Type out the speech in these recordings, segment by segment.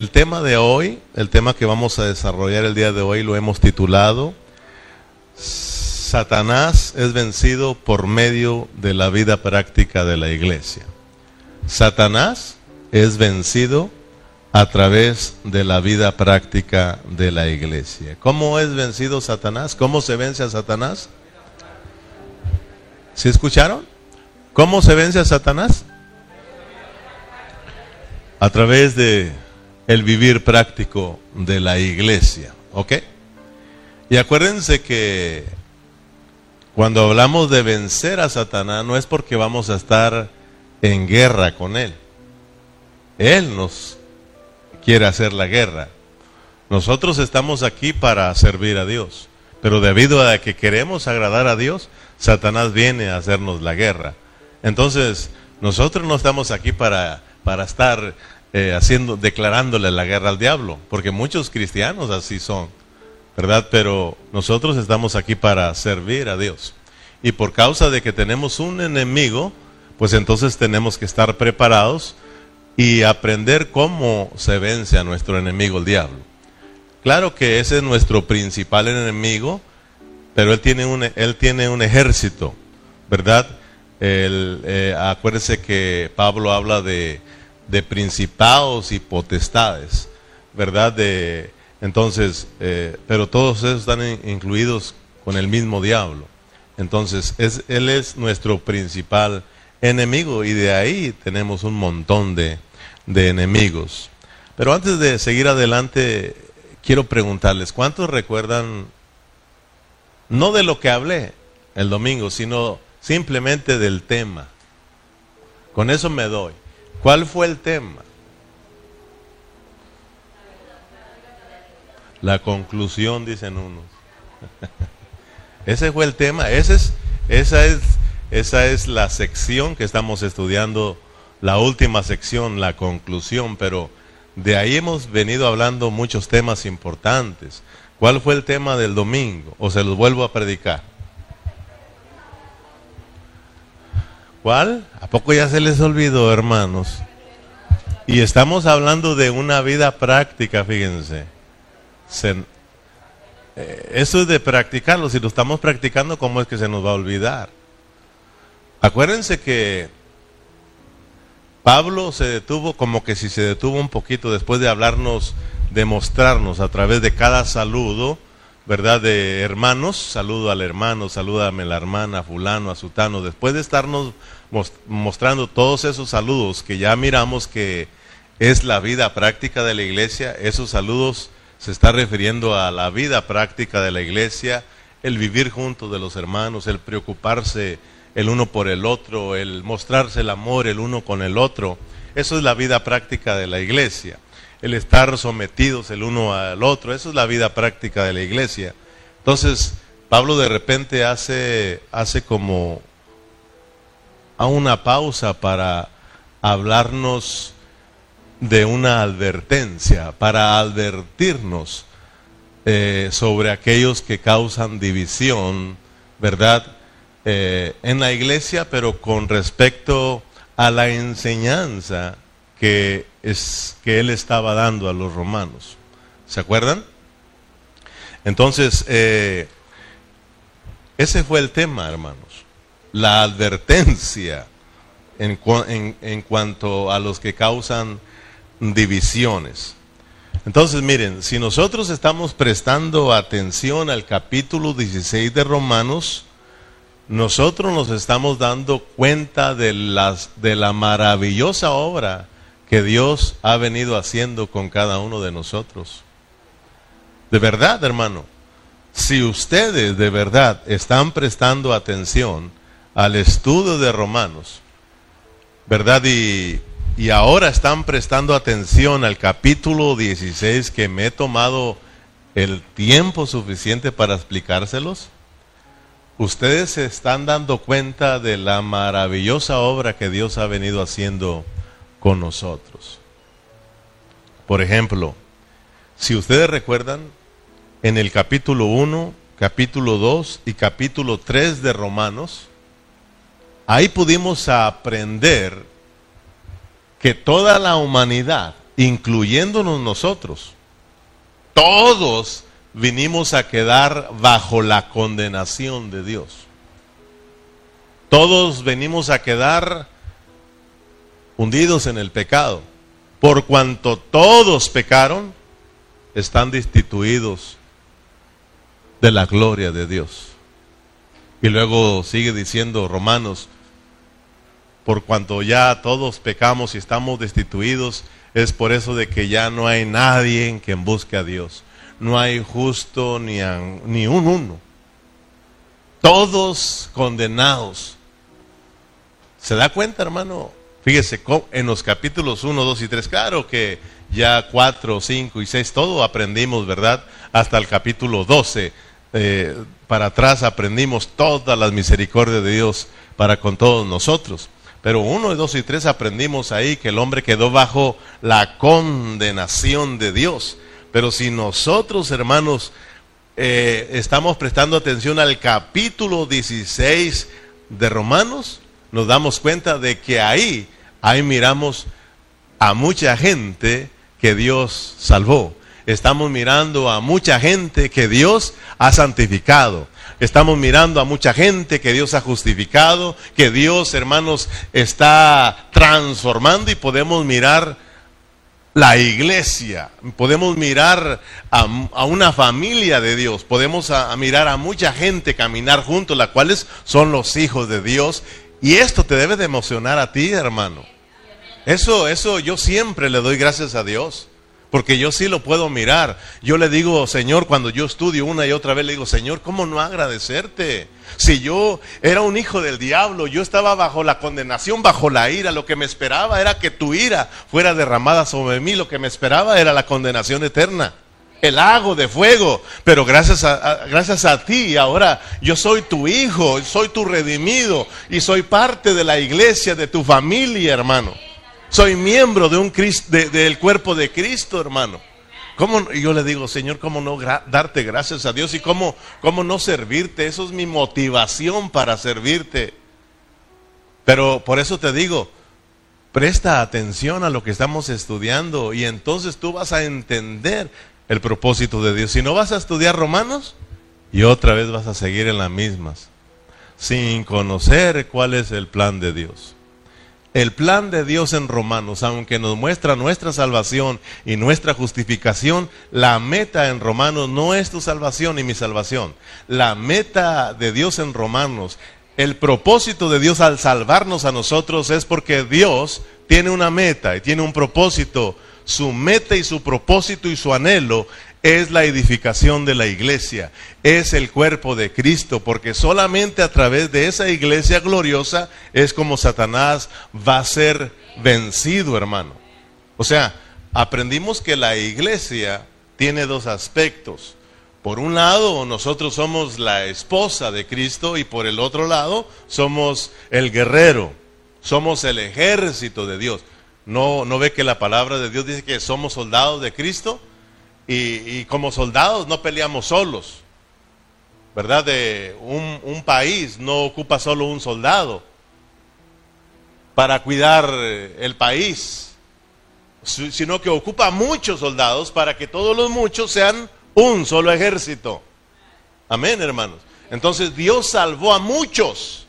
El tema de hoy, el tema que vamos a desarrollar el día de hoy, lo hemos titulado Satanás es vencido por medio de la vida práctica de la iglesia. Satanás es vencido a través de la vida práctica de la iglesia. ¿Cómo es vencido Satanás? ¿Cómo se vence a Satanás? ¿Sí escucharon? ¿Cómo se vence a Satanás? A través de el vivir práctico de la iglesia. ¿Ok? Y acuérdense que cuando hablamos de vencer a Satanás no es porque vamos a estar en guerra con él. Él nos quiere hacer la guerra. Nosotros estamos aquí para servir a Dios. Pero debido a que queremos agradar a Dios, Satanás viene a hacernos la guerra. Entonces, nosotros no estamos aquí para, para estar eh, haciendo, declarándole la guerra al diablo, porque muchos cristianos así son, ¿verdad? Pero nosotros estamos aquí para servir a Dios. Y por causa de que tenemos un enemigo, pues entonces tenemos que estar preparados y aprender cómo se vence a nuestro enemigo el diablo. Claro que ese es nuestro principal enemigo, pero él tiene un, él tiene un ejército, ¿verdad? El, eh, acuérdense que Pablo habla de de principados y potestades, ¿verdad? De, entonces, eh, pero todos esos están incluidos con el mismo diablo. Entonces, es, él es nuestro principal enemigo y de ahí tenemos un montón de, de enemigos. Pero antes de seguir adelante, quiero preguntarles, ¿cuántos recuerdan, no de lo que hablé el domingo, sino simplemente del tema? Con eso me doy. ¿Cuál fue el tema? La conclusión, dicen unos. Ese fue el tema. Es, esa, es, esa es la sección que estamos estudiando, la última sección, la conclusión, pero de ahí hemos venido hablando muchos temas importantes. ¿Cuál fue el tema del domingo? O se los vuelvo a predicar. ¿Cuál? ¿A poco ya se les olvidó, hermanos? Y estamos hablando de una vida práctica, fíjense. Eh, eso es de practicarlo. Si lo estamos practicando, ¿cómo es que se nos va a olvidar? Acuérdense que Pablo se detuvo como que si se detuvo un poquito después de hablarnos, de mostrarnos a través de cada saludo, ¿verdad? De hermanos, saludo al hermano, salúdame la hermana, fulano, a sutano, después de estarnos mostrando todos esos saludos que ya miramos que es la vida práctica de la iglesia, esos saludos se está refiriendo a la vida práctica de la iglesia, el vivir junto de los hermanos, el preocuparse el uno por el otro, el mostrarse el amor el uno con el otro. Eso es la vida práctica de la iglesia el estar sometidos el uno al otro. Eso es la vida práctica de la iglesia. Entonces, Pablo de repente hace, hace como a una pausa para hablarnos de una advertencia, para advertirnos eh, sobre aquellos que causan división, ¿verdad? Eh, en la iglesia, pero con respecto a la enseñanza que, es, que él estaba dando a los romanos. ¿Se acuerdan? Entonces, eh, ese fue el tema, hermanos. La advertencia en, en, cuanto a los que causan divisiones. Entonces, miren, si nosotros estamos prestando atención al capítulo 16 de Romanos, nosotros nos estamos dando cuenta de, las, de la maravillosa obra que Dios ha venido haciendo con cada uno de nosotros. De verdad, hermano, si ustedes de verdad están prestando atención al estudio de Romanos, ¿verdad? Y, y ahora están prestando atención al capítulo 16 que me he tomado el tiempo suficiente para explicárselos, ustedes se están dando cuenta de la maravillosa obra que Dios ha venido haciendo con nosotros. Por ejemplo, si ustedes recuerdan, en el capítulo 1, capítulo 2 y capítulo 3 de Romanos, ahí pudimos aprender que toda la humanidad incluyéndonos nosotros. Todos vinimos a quedar bajo la condenación de Dios. Todos venimos a quedar hundidos en el pecado. Por cuanto todos pecaron, están destituidos de la gloria de Dios. Y luego sigue diciendo Romanos, por cuanto ya todos pecamos y estamos destituidos, es por eso de que ya no hay nadie en quien busque a Dios. No hay justo ni, ni un uno. Todos condenados. ¿Se da cuenta, hermano? Fíjese, en los capítulos 1, 2 y 3, claro que ya 4, 5 y 6, todo aprendimos, ¿verdad? Hasta el capítulo 12 eh, para atrás aprendimos todas las misericordias de Dios para con todos nosotros. Pero uno, dos y tres aprendimos ahí que el hombre quedó bajo la condenación de Dios. Pero si nosotros, hermanos, eh, estamos prestando atención al capítulo 16 de Romanos, nos damos cuenta de que ahí, ahí miramos a mucha gente que Dios salvó estamos mirando a mucha gente que Dios ha santificado. Estamos mirando a mucha gente que Dios ha justificado, que Dios, hermanos, está transformando y podemos mirar la iglesia, podemos mirar a, una familia de Dios, podemos mirar a mucha gente caminar juntos, las cuales son los hijos de Dios. Y esto te debe de emocionar a ti, hermano. Eso, eso yo siempre le doy gracias a Dios. Porque yo sí lo puedo mirar. Yo le digo, Señor, cuando yo estudio una y otra vez, le digo, Señor, ¿cómo no agradecerte? Si yo era un hijo del diablo, yo estaba bajo la condenación, bajo la ira, lo que me esperaba era que tu ira fuera derramada sobre mí, lo que me esperaba era la condenación eterna, el lago de fuego. Pero gracias a, gracias a ti, ahora yo soy tu hijo, soy tu redimido y soy parte de la iglesia, de tu familia, hermano. Soy miembro de un del cuerpo de Cristo, hermano. ¿Cómo, yo le digo, Señor, ¿cómo no darte gracias a Dios y cómo, cómo no servirte? Eso es mi motivación para servirte. Pero por eso te digo, presta atención a lo que estamos estudiando y entonces tú vas a entender el propósito de Dios. Si no vas a estudiar Romanos, y otra vez vas a seguir en las mismas, sin conocer cuál es el plan de Dios. El plan de Dios en Romanos, aunque nos muestra nuestra salvación y nuestra justificación, la meta en Romanos no es tu salvación y mi salvación. La meta de Dios en Romanos, el propósito de Dios al salvarnos a nosotros es porque Dios tiene una meta y tiene un propósito. Su meta y su propósito y su anhelo es la edificación de la iglesia, es el cuerpo de Cristo, porque solamente a través de esa iglesia gloriosa es como Satanás va a ser vencido, hermano. O sea, aprendimos que la iglesia tiene dos aspectos. Por un lado, nosotros somos la esposa de Cristo y por el otro lado, somos el guerrero, somos el ejército de Dios. ¿No, no ve que la palabra de Dios dice que somos soldados de Cristo? Y, como soldados no peleamos solos, ¿verdad? De un, país no ocupa solo un soldado para cuidar el país, sino que ocupa muchos soldados para que todos los muchos sean un solo ejército. Amén, hermanos. Entonces Dios salvó a muchos,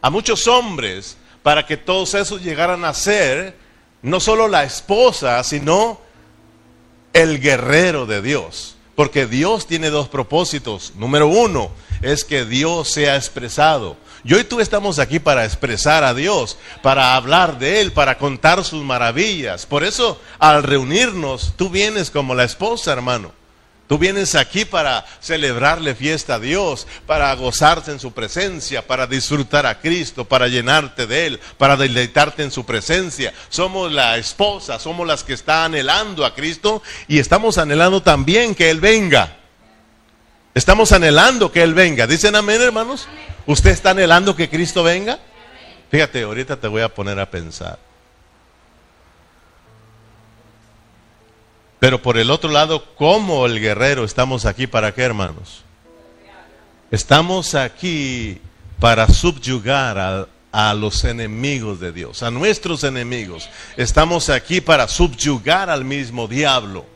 a muchos hombres, para que todos esos llegaran a ser no solo la esposa, sino el guerrero de Dios. Porque Dios tiene dos propósitos. Número uno es que Dios sea expresado. Yo y tú estamos aquí para expresar a Dios, para hablar de Él, para contar sus maravillas. Por eso, al reunirnos, tú vienes como la esposa, hermano. Tú vienes aquí para celebrarle fiesta a Dios, para gozarte en su presencia, para disfrutar a Cristo, para llenarte de Él, para deleitarte en su presencia. Somos la esposa, somos las que están anhelando a Cristo y estamos anhelando también que Él venga. Estamos anhelando que Él venga. ¿Dicen amén, hermanos? ¿Usted está anhelando que Cristo venga? Fíjate, ahorita te voy a poner a pensar. Pero por el otro lado, como el guerrero, estamos aquí para qué, hermanos? Estamos aquí para subyugar a los enemigos de Dios, a nuestros enemigos. Estamos aquí para subyugar al mismo diablo.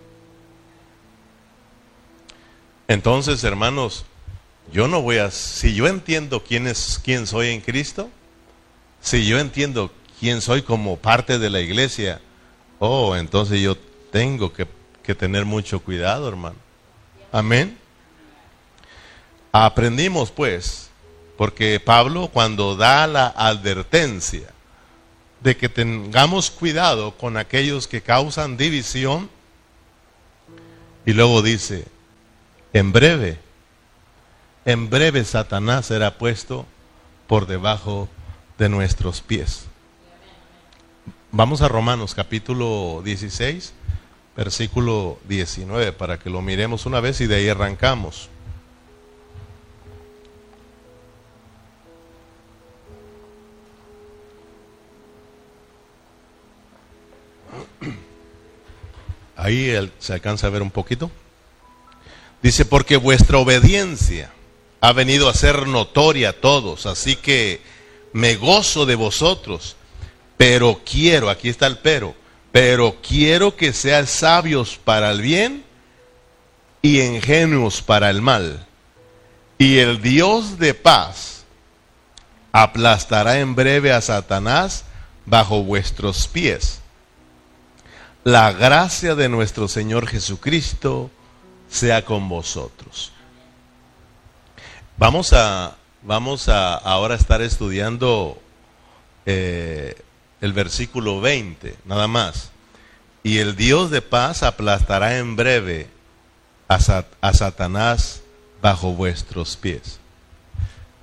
Entonces, hermanos, yo no voy a, si yo entiendo quién es, quién soy en Cristo, si yo entiendo quién soy como parte de la iglesia, oh, entonces yo tengo que, que tener mucho cuidado, hermano. Amén. Aprendimos pues, porque Pablo cuando da la advertencia de que tengamos cuidado con aquellos que causan división, y luego dice, en breve, en breve Satanás será puesto por debajo de nuestros pies. Vamos a Romanos capítulo 16, versículo 19, para que lo miremos una vez y de ahí arrancamos. Ahí se alcanza a ver un poquito. Dice, porque vuestra obediencia ha venido a ser notoria a todos, así que me gozo de vosotros, pero quiero, aquí está el pero, pero quiero que sean sabios para el bien y ingenuos para el mal. Y el Dios de paz aplastará en breve a Satanás bajo vuestros pies. La gracia de nuestro Señor Jesucristo sea con vosotros. Vamos a, vamos a ahora estar estudiando eh, el versículo 20, nada más. Y el Dios de paz aplastará en breve a, Satanás bajo vuestros pies.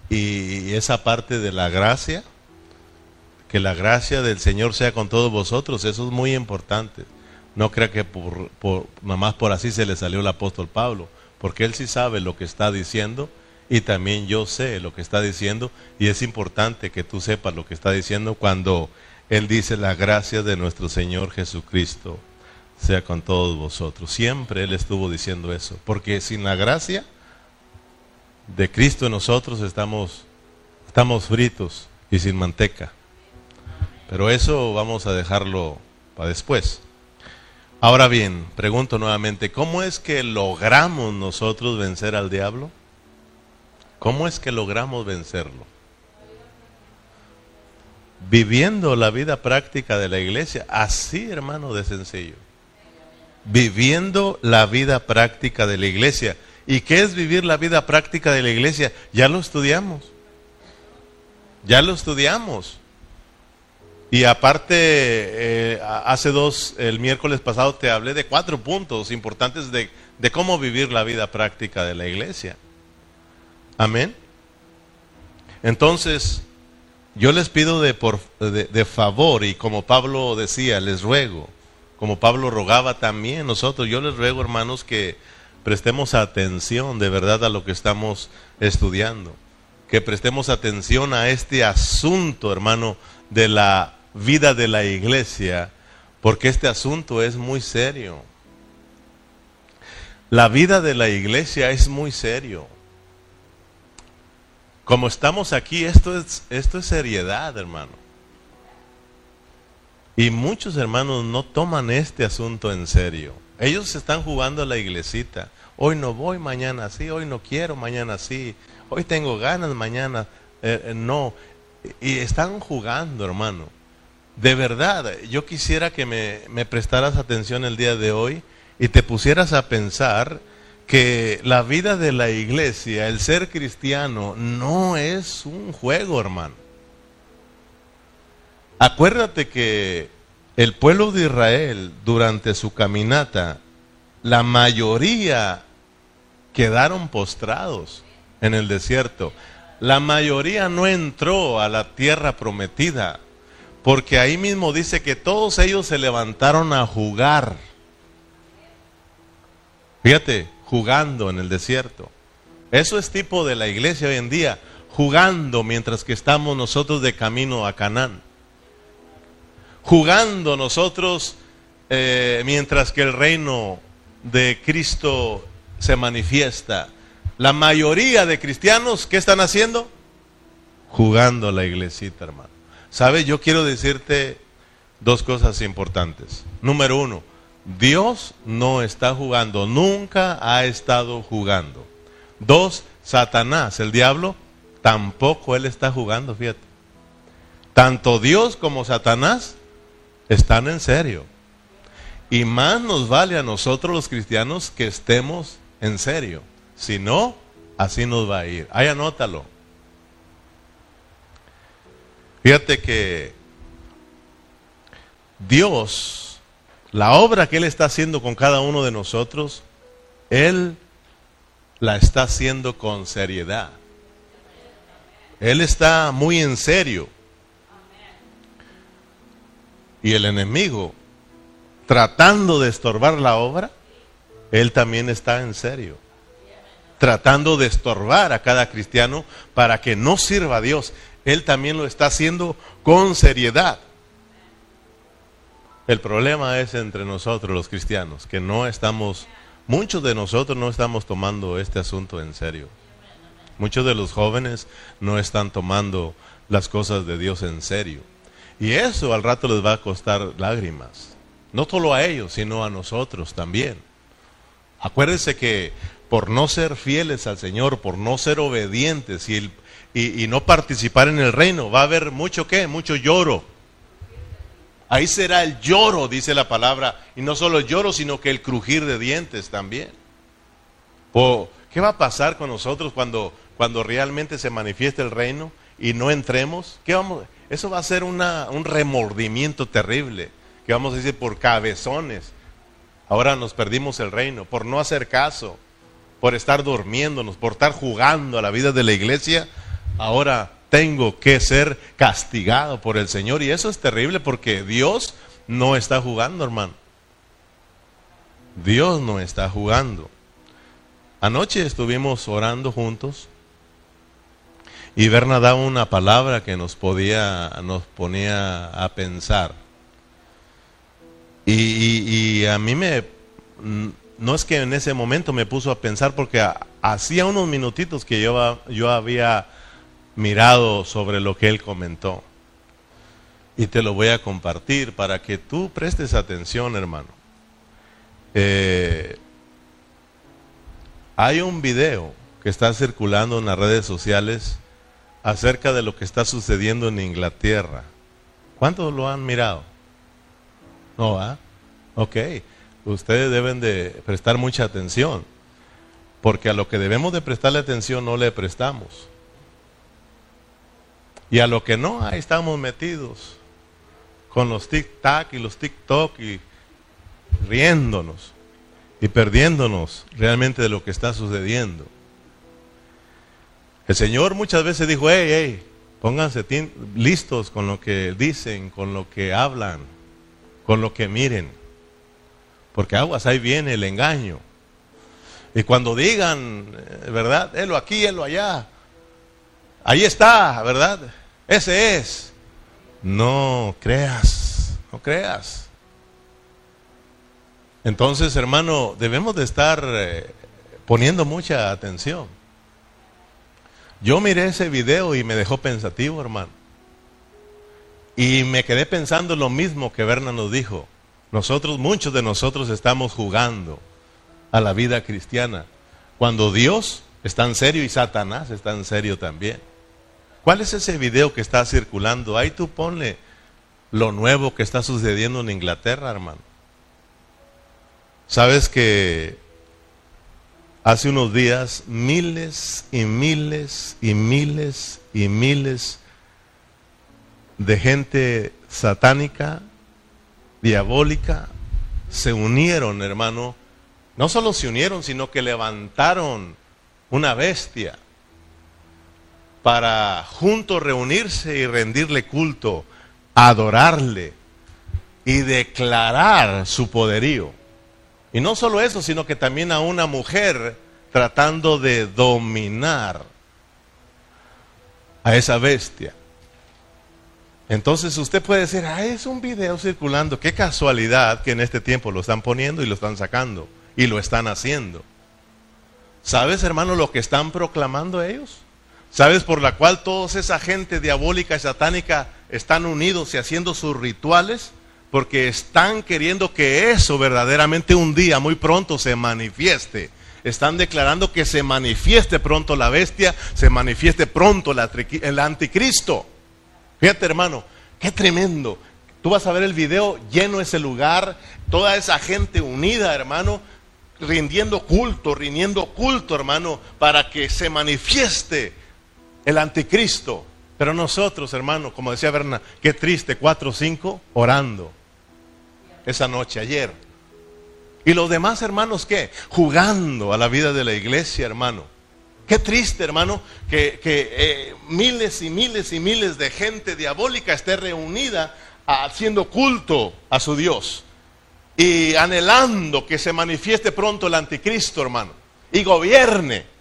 Y esa parte de la gracia, que la gracia del Señor sea con todos vosotros, eso es muy importante. No crea que por, por, más por así se le salió el apóstol Pablo, porque él sí sabe lo que está diciendo y también yo sé lo que está diciendo y es importante que tú sepas lo que está diciendo cuando él dice la gracia de nuestro Señor Jesucristo sea con todos vosotros. Siempre él estuvo diciendo eso, porque sin la gracia de Cristo nosotros estamos estamos fritos y sin manteca. Pero eso vamos a dejarlo para después. Ahora bien, pregunto nuevamente, ¿cómo es que logramos nosotros vencer al diablo? ¿Cómo es que logramos vencerlo? Viviendo la vida práctica de la iglesia, así hermano de sencillo. Viviendo la vida práctica de la iglesia. ¿Y qué es vivir la vida práctica de la iglesia? Ya lo estudiamos. Ya lo estudiamos. Y aparte, eh, hace dos, el miércoles pasado te hablé de cuatro puntos importantes de, cómo vivir la vida práctica de la iglesia. Amén. Entonces, yo les pido de, por, de, favor, y como Pablo decía, les ruego, como Pablo rogaba también nosotros, yo les ruego, hermanos, que prestemos atención de verdad a lo que estamos estudiando, que prestemos atención a este asunto, hermano, de la vida de la iglesia, porque este asunto es muy serio. La vida de la iglesia es muy serio. Como estamos aquí, esto es, esto es seriedad, hermano. Y muchos hermanos no toman este asunto en serio. Ellos están jugando a la iglesita. Hoy no voy, mañana sí. Hoy no quiero, mañana sí. Hoy tengo ganas, mañana eh, eh, no. Y están jugando, hermano de verdad, yo quisiera que me, prestaras atención el día de hoy y te pusieras a pensar que la vida de la iglesia, el ser cristiano, no es un juego, hermano. Acuérdate que el pueblo de Israel, durante su caminata, la mayoría quedaron postrados en el desierto. La mayoría no entró a la tierra prometida. Porque ahí mismo dice que todos ellos se levantaron a jugar. Fíjate, jugando en el desierto. Eso es tipo de la iglesia hoy en día, jugando mientras que estamos nosotros de camino a Canaán. Jugando nosotros eh, mientras que el reino de Cristo se manifiesta. La mayoría de cristianos, ¿qué están haciendo? jugando la iglesita, hermano. ¿Sabe? Yo quiero decirte dos cosas importantes. Número uno, Dios no está jugando, nunca ha estado jugando. Dos, Satanás, el diablo, tampoco él está jugando, fíjate. Tanto Dios como Satanás están en serio. Y más nos vale a nosotros los cristianos que estemos en serio. Si no, así nos va a ir. Ahí anótalo. Fíjate que Dios, la obra que Él está haciendo con cada uno de nosotros, Él la está haciendo con seriedad. Él está muy en serio. Y el enemigo, tratando de estorbar la obra, él también está en serio. Tratando de estorbar a cada cristiano para que no sirva a Dios. Él también lo está haciendo con seriedad. El problema es entre nosotros los cristianos, que no estamos, muchos de nosotros no estamos tomando este asunto en serio. Muchos de los jóvenes no están tomando las cosas de Dios en serio. Y eso al rato les va a costar lágrimas. No solo a ellos, sino a nosotros también. Acuérdense que por no ser fieles al Señor, por no ser obedientes y, y, no participar en el reino, va a haber mucho qué, mucho lloro. Ahí será el lloro, dice la palabra, y no solo el lloro, sino que el crujir de dientes también. ¿Qué va a pasar con nosotros cuando, cuando realmente se manifieste el reino y no entremos? ¿Qué vamos? Eso va a ser un remordimiento terrible, que vamos a decir por cabezones. Ahora nos perdimos el reino, por no hacer caso, por estar durmiéndonos, por estar jugando a la vida de la iglesia. Ahora tengo que ser castigado por el Señor. Y eso es terrible porque Dios no está jugando, hermano. Dios no está jugando. Anoche estuvimos orando juntos y Berna daba una palabra que nos podía, nos ponía a pensar. Y, a mí me, no es que en ese momento me puso a pensar porque hacía unos minutitos que yo, yo había mirado sobre lo que él comentó. Y te lo voy a compartir para que tú prestes atención, hermano. Eh, hay un video que está circulando en las redes sociales acerca de lo que está sucediendo en Inglaterra. ¿Cuántos lo han mirado? No, ¿ah? Ok. Ustedes deben de prestar mucha atención. Porque a lo que debemos de prestarle atención no le prestamos. Y a lo que no, ahí estamos metidos. Con los tic-tac y los tic-toc y riéndonos y perdiéndonos realmente de lo que está sucediendo. El Señor muchas veces dijo, hey, hey, pónganse listos con lo que dicen, con lo que hablan, con lo que miren. Porque aguas, ahí viene el engaño. Y cuando digan, eh, ¿verdad? Él aquí, él allá. Ahí está, ¿verdad? Ese es. No creas, no creas. Entonces, hermano, debemos de estar eh, poniendo mucha atención. Yo miré ese video y me dejó pensativo, hermano. Y me quedé pensando lo mismo que Berna nos dijo. Nosotros, muchos de nosotros estamos jugando a la vida cristiana. Cuando Dios está en serio y Satanás está en serio también. ¿Cuál es ese video que está circulando? Ahí tú ponle lo nuevo que está sucediendo en Inglaterra, hermano. Sabes que Hace unos días miles y miles y miles y miles de gente satánica, diabólica, se unieron, hermano. No solo se unieron, sino que levantaron una bestia para juntos reunirse y rendirle culto, adorarle y declarar su poderío. Y no solo eso, sino que también a una mujer tratando de dominar a esa bestia. Entonces usted puede decir, ah, es un video circulando, qué casualidad que en este tiempo lo están poniendo y lo están sacando y lo están haciendo. ¿Sabes, hermano, lo que están proclamando ellos? ¿Sabes por la cual toda esa gente diabólica y satánica están unidos y haciendo sus rituales? Porque están queriendo que eso verdaderamente un día, muy pronto, se manifieste. Están declarando que se manifieste pronto la bestia, se manifieste pronto el anticristo. Fíjate hermano, qué tremendo. Tú vas a ver el video lleno ese lugar, toda esa gente unida, hermano, rindiendo culto, rindiendo culto, hermano, para que se manifieste el anticristo. Pero nosotros, hermano, como decía Berna, qué triste, cuatro o cinco orando esa noche, ayer. Y los demás hermanos, ¿qué? Jugando a la vida de la iglesia, hermano. Qué triste, hermano, que, eh, miles y miles y miles de gente diabólica esté reunida haciendo culto a su Dios y anhelando que se manifieste pronto el anticristo, hermano, y gobierne.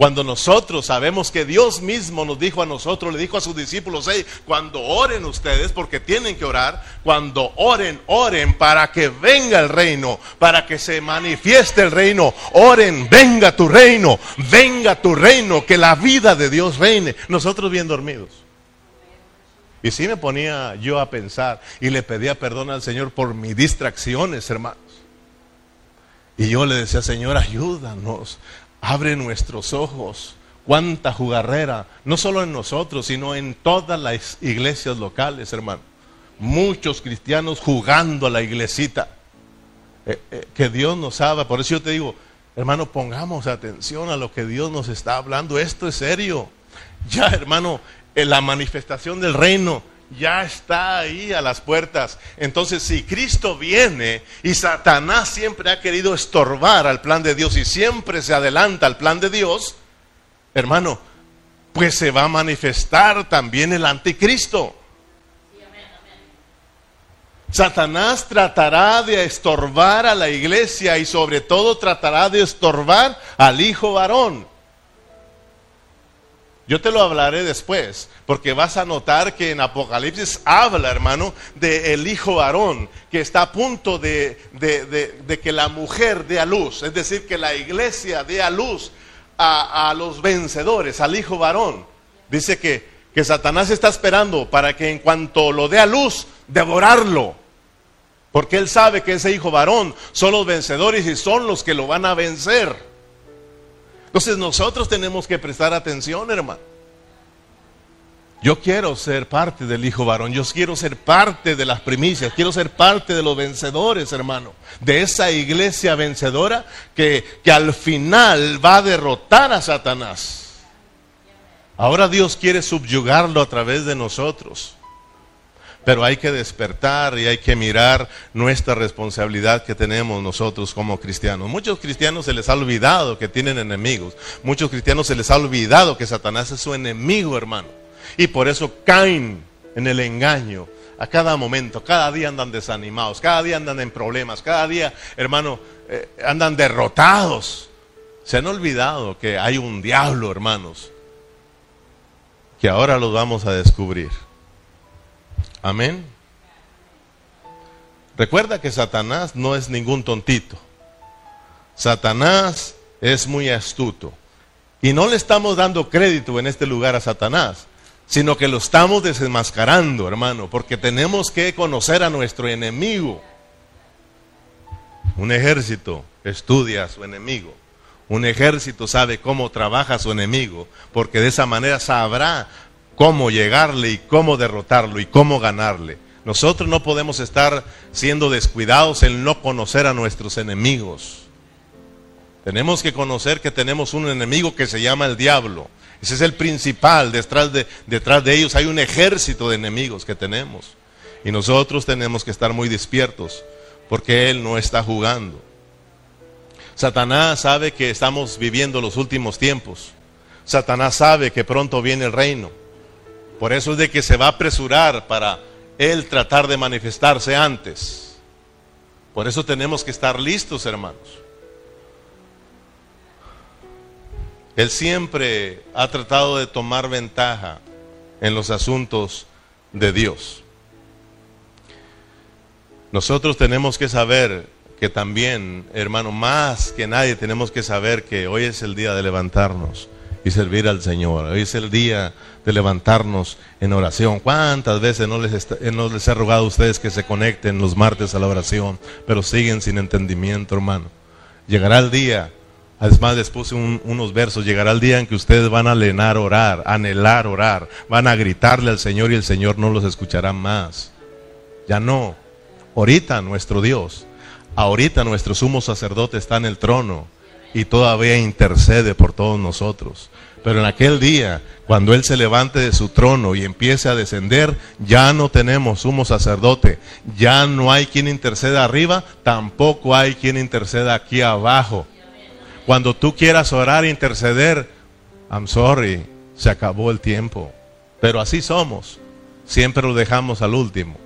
Cuando nosotros sabemos que Dios mismo nos dijo a nosotros, le dijo a sus discípulos, cuando oren ustedes, porque tienen que orar, cuando oren, oren para que venga el reino, para que se manifieste el reino, oren, venga tu reino, venga tu reino, que la vida de Dios reine. Nosotros bien dormidos. Y sí me ponía yo a pensar y le pedía perdón al Señor por mis distracciones, hermanos. Y yo le decía, Señor, ayúdanos, abre nuestros ojos. Cuánta jugarrera, no solo en nosotros, sino en todas las iglesias locales, hermano. Muchos cristianos jugando a la iglesita. Eh, eh, que Dios nos haga. Por eso yo te digo, hermano, pongamos atención a lo que Dios nos está hablando. Esto es serio. Ya, hermano, la manifestación del reino ya está ahí a las puertas. Entonces, si Cristo viene y Satanás siempre ha querido estorbar al plan de Dios y siempre se adelanta al plan de Dios, hermano, pues se va a manifestar también el anticristo. Satanás tratará de estorbar a la iglesia y sobre todo tratará de estorbar al hijo varón. Yo te lo hablaré después, porque vas a notar que en Apocalipsis habla, hermano, de el hijo varón, que está a punto de, que la mujer dé a luz, es decir, que la iglesia dé a luz a, los vencedores, al hijo varón. Dice que, que Satanás está esperando para que en cuanto lo dé a luz, devorarlo. Porque él sabe que ese hijo varón son los vencedores y son los que lo van a vencer. Entonces nosotros tenemos que prestar atención, hermano. Yo quiero ser parte del Hijo varón, yo quiero ser parte de las primicias, quiero ser parte de los vencedores, hermano, de esa iglesia vencedora que, que al final va a derrotar a Satanás. Ahora Dios quiere subyugarlo a través de nosotros. Pero hay que despertar y hay que mirar nuestra responsabilidad que tenemos nosotros como cristianos. Muchos cristianos se les ha olvidado que tienen enemigos. Muchos cristianos se les ha olvidado que Satanás es su enemigo, hermano. Y por eso caen en el engaño a cada momento. Cada día andan desanimados, cada día andan en problemas, cada día, hermano, eh, andan derrotados. Se han olvidado que hay un diablo, hermanos, que ahora los vamos a descubrir. Amén. Recuerda que Satanás no es ningún tontito. Satanás es muy astuto. Y no le estamos dando crédito en este lugar a Satanás, sino que lo estamos desenmascarando, hermano, porque tenemos que conocer a nuestro enemigo. Un ejército estudia a su enemigo. Un ejército sabe cómo trabaja su enemigo, porque de esa manera sabrá cómo llegarle y cómo derrotarlo y cómo ganarle. Nosotros no podemos estar siendo descuidados en no conocer a nuestros enemigos. Tenemos que conocer que tenemos un enemigo que se llama el diablo. Ese es el principal. Detrás de, detrás de ellos hay un ejército de enemigos que tenemos. Y nosotros tenemos que estar muy despiertos porque Él no está jugando. Satanás sabe que estamos viviendo los últimos tiempos. Satanás sabe que pronto viene el reino. Por eso es de que se va a apresurar para Él tratar de manifestarse antes. Por eso tenemos que estar listos, hermanos. Él siempre ha tratado de tomar ventaja en los asuntos de Dios. Nosotros tenemos que saber que también, hermano, más que nadie tenemos que saber que hoy es el día de levantarnos y servir al Señor. Hoy es el día de levantarnos en oración. ¿Cuántas veces no les, les he rogado a ustedes que se conecten los martes a la oración, pero siguen sin entendimiento, hermano? Llegará el día, además les puse unos versos, llegará el día en que ustedes van a alenar orar, anhelar orar, van a gritarle al Señor y el Señor no los escuchará más. Ya no. Ahorita nuestro Dios, ahorita nuestro sumo sacerdote está en el trono y todavía intercede por todos nosotros. Pero en aquel día, cuando Él se levante de su trono y empiece a descender, ya no tenemos sumo sacerdote, ya no hay quien interceda arriba, tampoco hay quien interceda aquí abajo. Cuando tú quieras orar e interceder, I'm sorry, se acabó el tiempo. Pero así somos, siempre lo dejamos al último.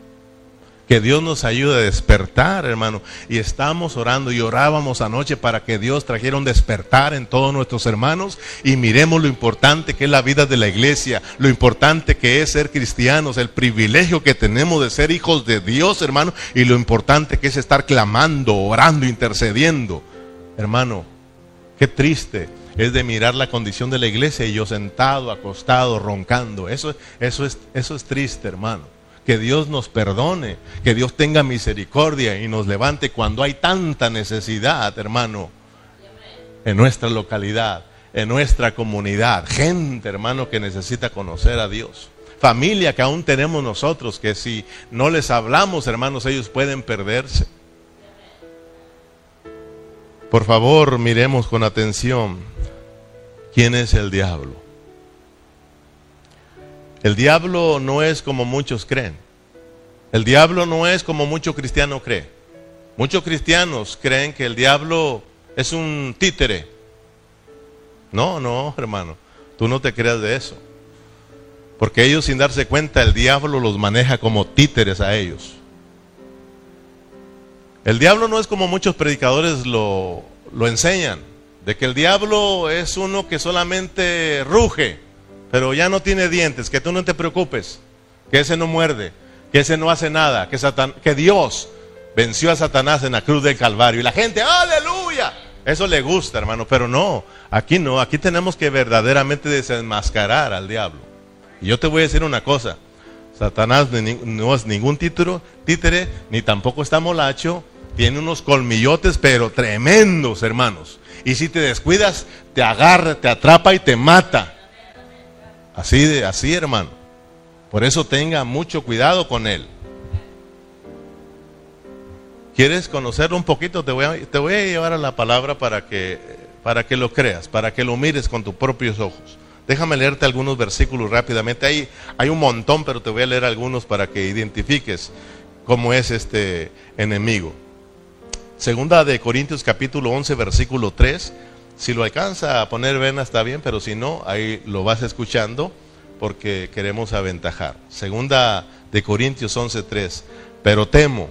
Que Dios nos ayude a despertar, hermano. Y estamos orando y orábamos anoche para que Dios trajera un despertar en todos nuestros hermanos y miremos lo importante que es la vida de la iglesia, lo importante que es ser cristianos, el privilegio que tenemos de ser hijos de Dios, hermano, y lo importante que es estar clamando, orando, intercediendo. Hermano, qué triste es de mirar la condición de la iglesia y yo sentado, acostado, roncando. Eso, eso, es, eso es triste, hermano que Dios nos perdone, que Dios tenga misericordia y nos levante cuando hay tanta necesidad, hermano, en nuestra localidad, en nuestra comunidad, gente, hermano, que necesita conocer a Dios. Familia que aún tenemos nosotros, que si no les hablamos, hermanos, ellos pueden perderse. Por favor, miremos con atención quién es el diablo. El diablo no es como muchos creen. El diablo no es como muchos cristianos creen. Muchos cristianos creen que el diablo es un títere. No, no, hermano. Tú no te creas de eso. Porque ellos sin darse cuenta, el diablo los maneja como títeres a ellos. El diablo no es como muchos predicadores lo, lo enseñan. De que el diablo es uno que solamente ruge pero ya no tiene dientes, que tú no te preocupes, que ese no muerde, que ese no hace nada, que, que Dios venció a Satanás en la cruz del Calvario. Y la gente, aleluya, eso le gusta, hermano, pero no, aquí no, aquí tenemos que verdaderamente desenmascarar al diablo. Y yo te voy a decir una cosa, Satanás no es ningún título, títere, ni tampoco está molacho, tiene unos colmillotes, pero tremendos, hermanos. Y si te descuidas, te agarra, te atrapa y te mata. Así de así, hermano. Por eso tenga mucho cuidado con él. ¿Quieres conocerlo un poquito? Te voy a, te voy a llevar a la palabra para que, para que lo creas, para que lo mires con tus propios ojos. Déjame leerte algunos versículos rápidamente. Hay, hay un montón, pero te voy a leer algunos para que identifiques cómo es este enemigo. Segunda de Corintios capítulo 11, versículo 3 si lo alcanza a poner vena está bien, pero si no, ahí lo vas escuchando porque queremos aventajar. Segunda de Corintios 11:3. Pero temo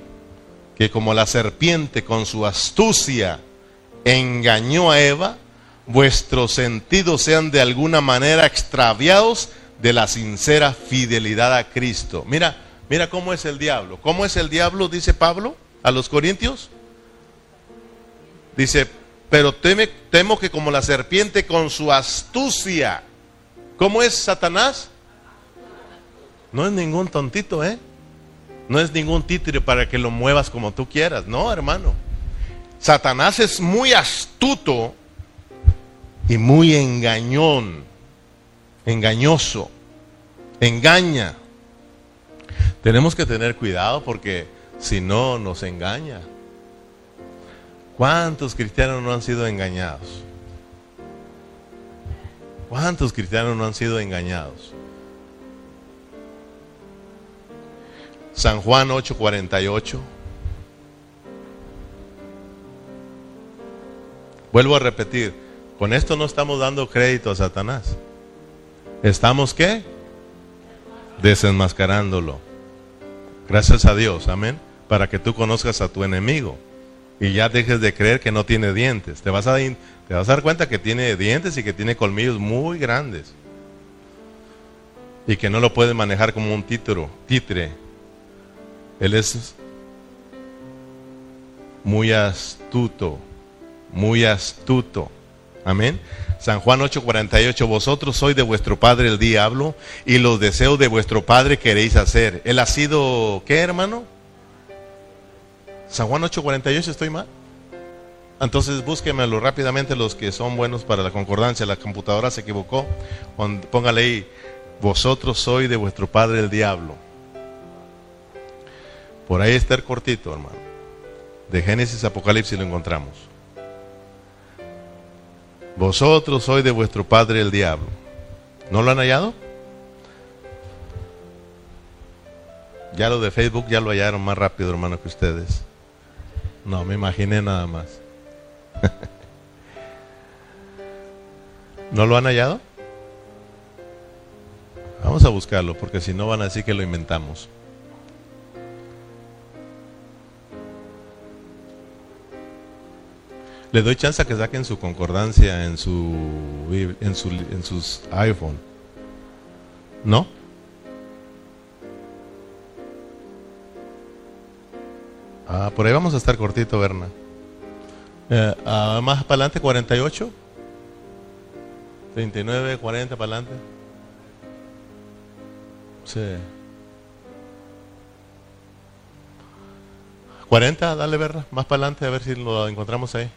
que como la serpiente con su astucia engañó a Eva, vuestros sentidos sean de alguna manera extraviados de la sincera fidelidad a Cristo. Mira, mira cómo es el diablo. ¿Cómo es el diablo? Dice Pablo a los Corintios. Dice, pero temo que como la serpiente con su astucia, ¿cómo es Satanás? No es ningún tontito, ¿eh? No es ningún títere para que lo muevas como tú quieras, no, hermano. Satanás es muy astuto y muy engañón, engañoso, engaña. Tenemos que tener cuidado porque si no nos engaña. ¿Cuántos cristianos no han sido engañados? ¿Cuántos cristianos no han sido engañados? San Juan 8:48. Vuelvo a repetir, con esto no estamos dando crédito a Satanás. ¿Estamos qué? Desenmascarándolo. Gracias a Dios, amén, para que tú conozcas a tu enemigo y ya dejes de creer que no tiene dientes. Te vas, a, te vas a dar cuenta que tiene dientes y que tiene colmillos muy grandes. Y que no lo puedes manejar como un título, títere. Él es muy astuto, muy astuto. Amén. San Juan 8:48, vosotros sois de vuestro padre el diablo y los deseos de vuestro padre queréis hacer. Él ha sido, ¿qué hermano? San Juan 8:48, ¿estoy mal? Entonces búsquemelo rápidamente los que son buenos para la concordancia. La computadora se equivocó. Póngale ahí, vosotros sois de vuestro padre el diablo. Por ahí está el cortito, hermano. De Génesis Apocalipsis lo encontramos. Vosotros sois de vuestro padre el diablo. ¿No lo han hallado? Ya lo de Facebook ya lo hallaron más rápido, hermano, que ustedes. No, me imaginé nada más. ¿No lo han hallado? Vamos a buscarlo, porque si no van a decir que lo inventamos. Le doy chance a que saquen su concordancia en su en, su, en sus iPhone. ¿No? Ah, por ahí vamos a estar cortito, Berna. Eh, ah, más para adelante, 48. 39, 40 para adelante. Sí. 40, dale verla, más para adelante a ver si lo encontramos ahí.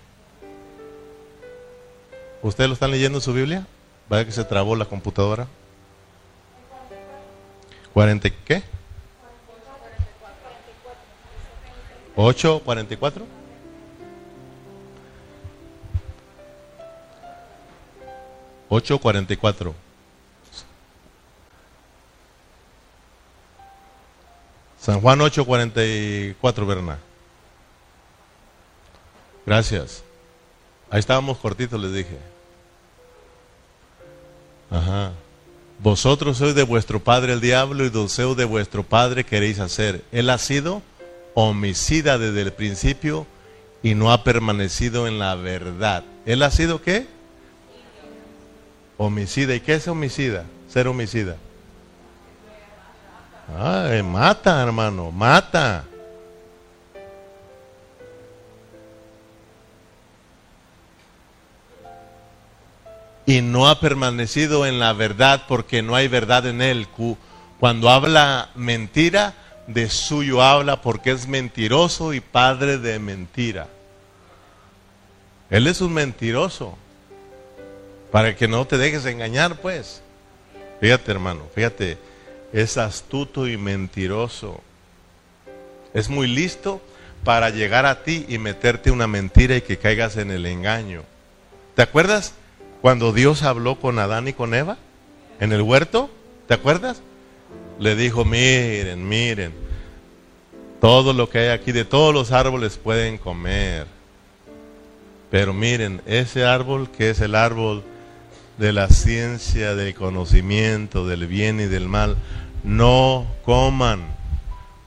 ¿Ustedes lo están leyendo en su Biblia? Vaya que se trabó la computadora. ¿40 qué? 8, 44. Ocho cuarenta y cuatro. San Juan 8:44, Berna. Gracias. Ahí estábamos cortitos, les dije. Ajá. Vosotros sois de vuestro padre el diablo y deseos de vuestro padre queréis hacer. Él ha sido homicida desde el principio y no ha permanecido en la verdad. ¿Él ha sido qué? Homicida. ¿Y qué es homicida? Ser homicida. Mata, hermano, mata. y no ha permanecido en la verdad porque no hay verdad en él. Cuando habla mentira, de suyo habla porque es mentiroso y padre de mentira. Él es un mentiroso. Para que no te dejes engañar, pues. Fíjate, hermano, fíjate, es astuto y mentiroso. Es muy listo para llegar a ti y meterte una mentira y que caigas en el engaño. ¿Te acuerdas? Cuando Dios habló con Adán y con Eva en el huerto, ¿te acuerdas? Le dijo, miren, miren, todo lo que hay aquí, de todos los árboles pueden comer. Pero miren, ese árbol que es el árbol de la ciencia, del conocimiento, del bien y del mal, no coman,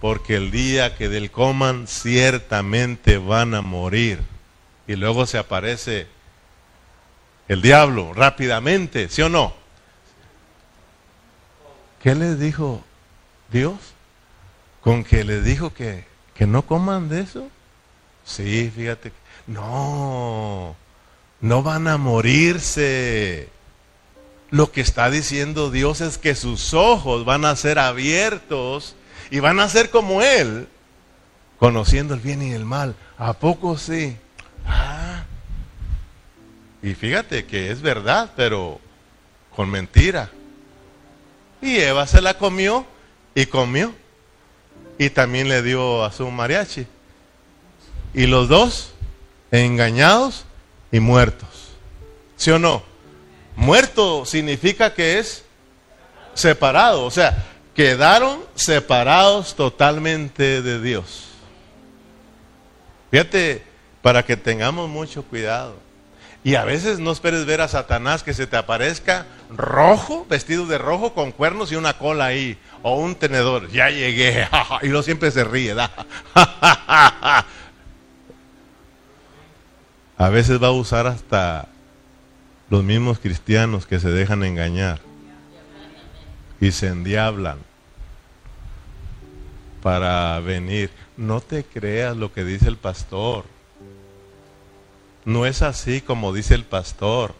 porque el día que del coman ciertamente van a morir. Y luego se aparece el diablo rápidamente, ¿sí o no? ¿Qué les dijo Dios? ¿Con que les dijo que, que no coman de eso? Sí, fíjate. No, no van a morirse. Lo que está diciendo Dios es que sus ojos van a ser abiertos y van a ser como Él, conociendo el bien y el mal. ¿A poco sí? Ah, y fíjate que es verdad, pero con mentira. Y Eva se la comió y comió. Y también le dio a su mariachi. Y los dos engañados y muertos. ¿Sí o no? Muerto significa que es separado. O sea, quedaron separados totalmente de Dios. Fíjate, para que tengamos mucho cuidado. Y a veces no esperes ver a Satanás que se te aparezca rojo, vestido de rojo, con cuernos y una cola ahí, o un tenedor. Ya llegué, y luego siempre se ríe. a veces va a usar hasta los mismos cristianos que se dejan engañar y se endiablan para venir. No te creas lo que dice el pastor. No es así como dice el pastor.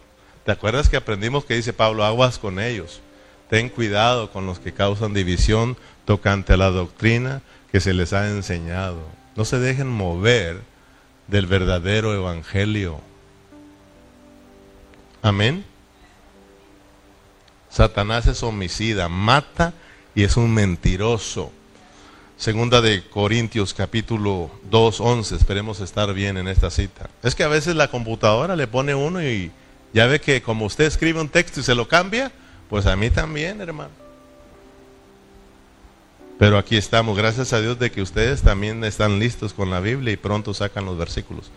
¿Te acuerdas que aprendimos que dice Pablo, aguas con ellos? Ten cuidado con los que causan división tocante a la doctrina que se les ha enseñado. No se dejen mover del verdadero evangelio. Amén. Satanás es homicida, mata y es un mentiroso. Segunda de Corintios capítulo 2, 11. Esperemos estar bien en esta cita. Es que a veces la computadora le pone uno y ya ve que como usted escribe un texto y se lo cambia, pues a mí también, hermano. Pero aquí estamos, gracias a Dios de que ustedes también están listos con la Biblia y pronto sacan los versículos.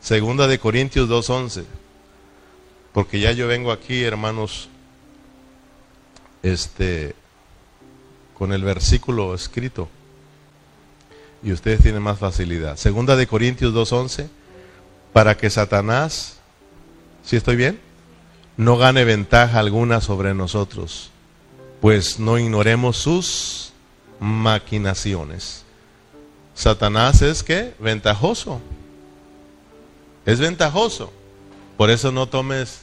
Segunda de Corintios 2.11. Porque ya yo vengo aquí, hermanos, este, con el versículo escrito. Y ustedes tienen más facilidad. Segunda de Corintios 2.11. Para que Satanás, si estoy bien? No gane ventaja alguna sobre nosotros. Pues no ignoremos sus maquinaciones. Satanás es que ventajoso. Es ventajoso. Por eso no tomes,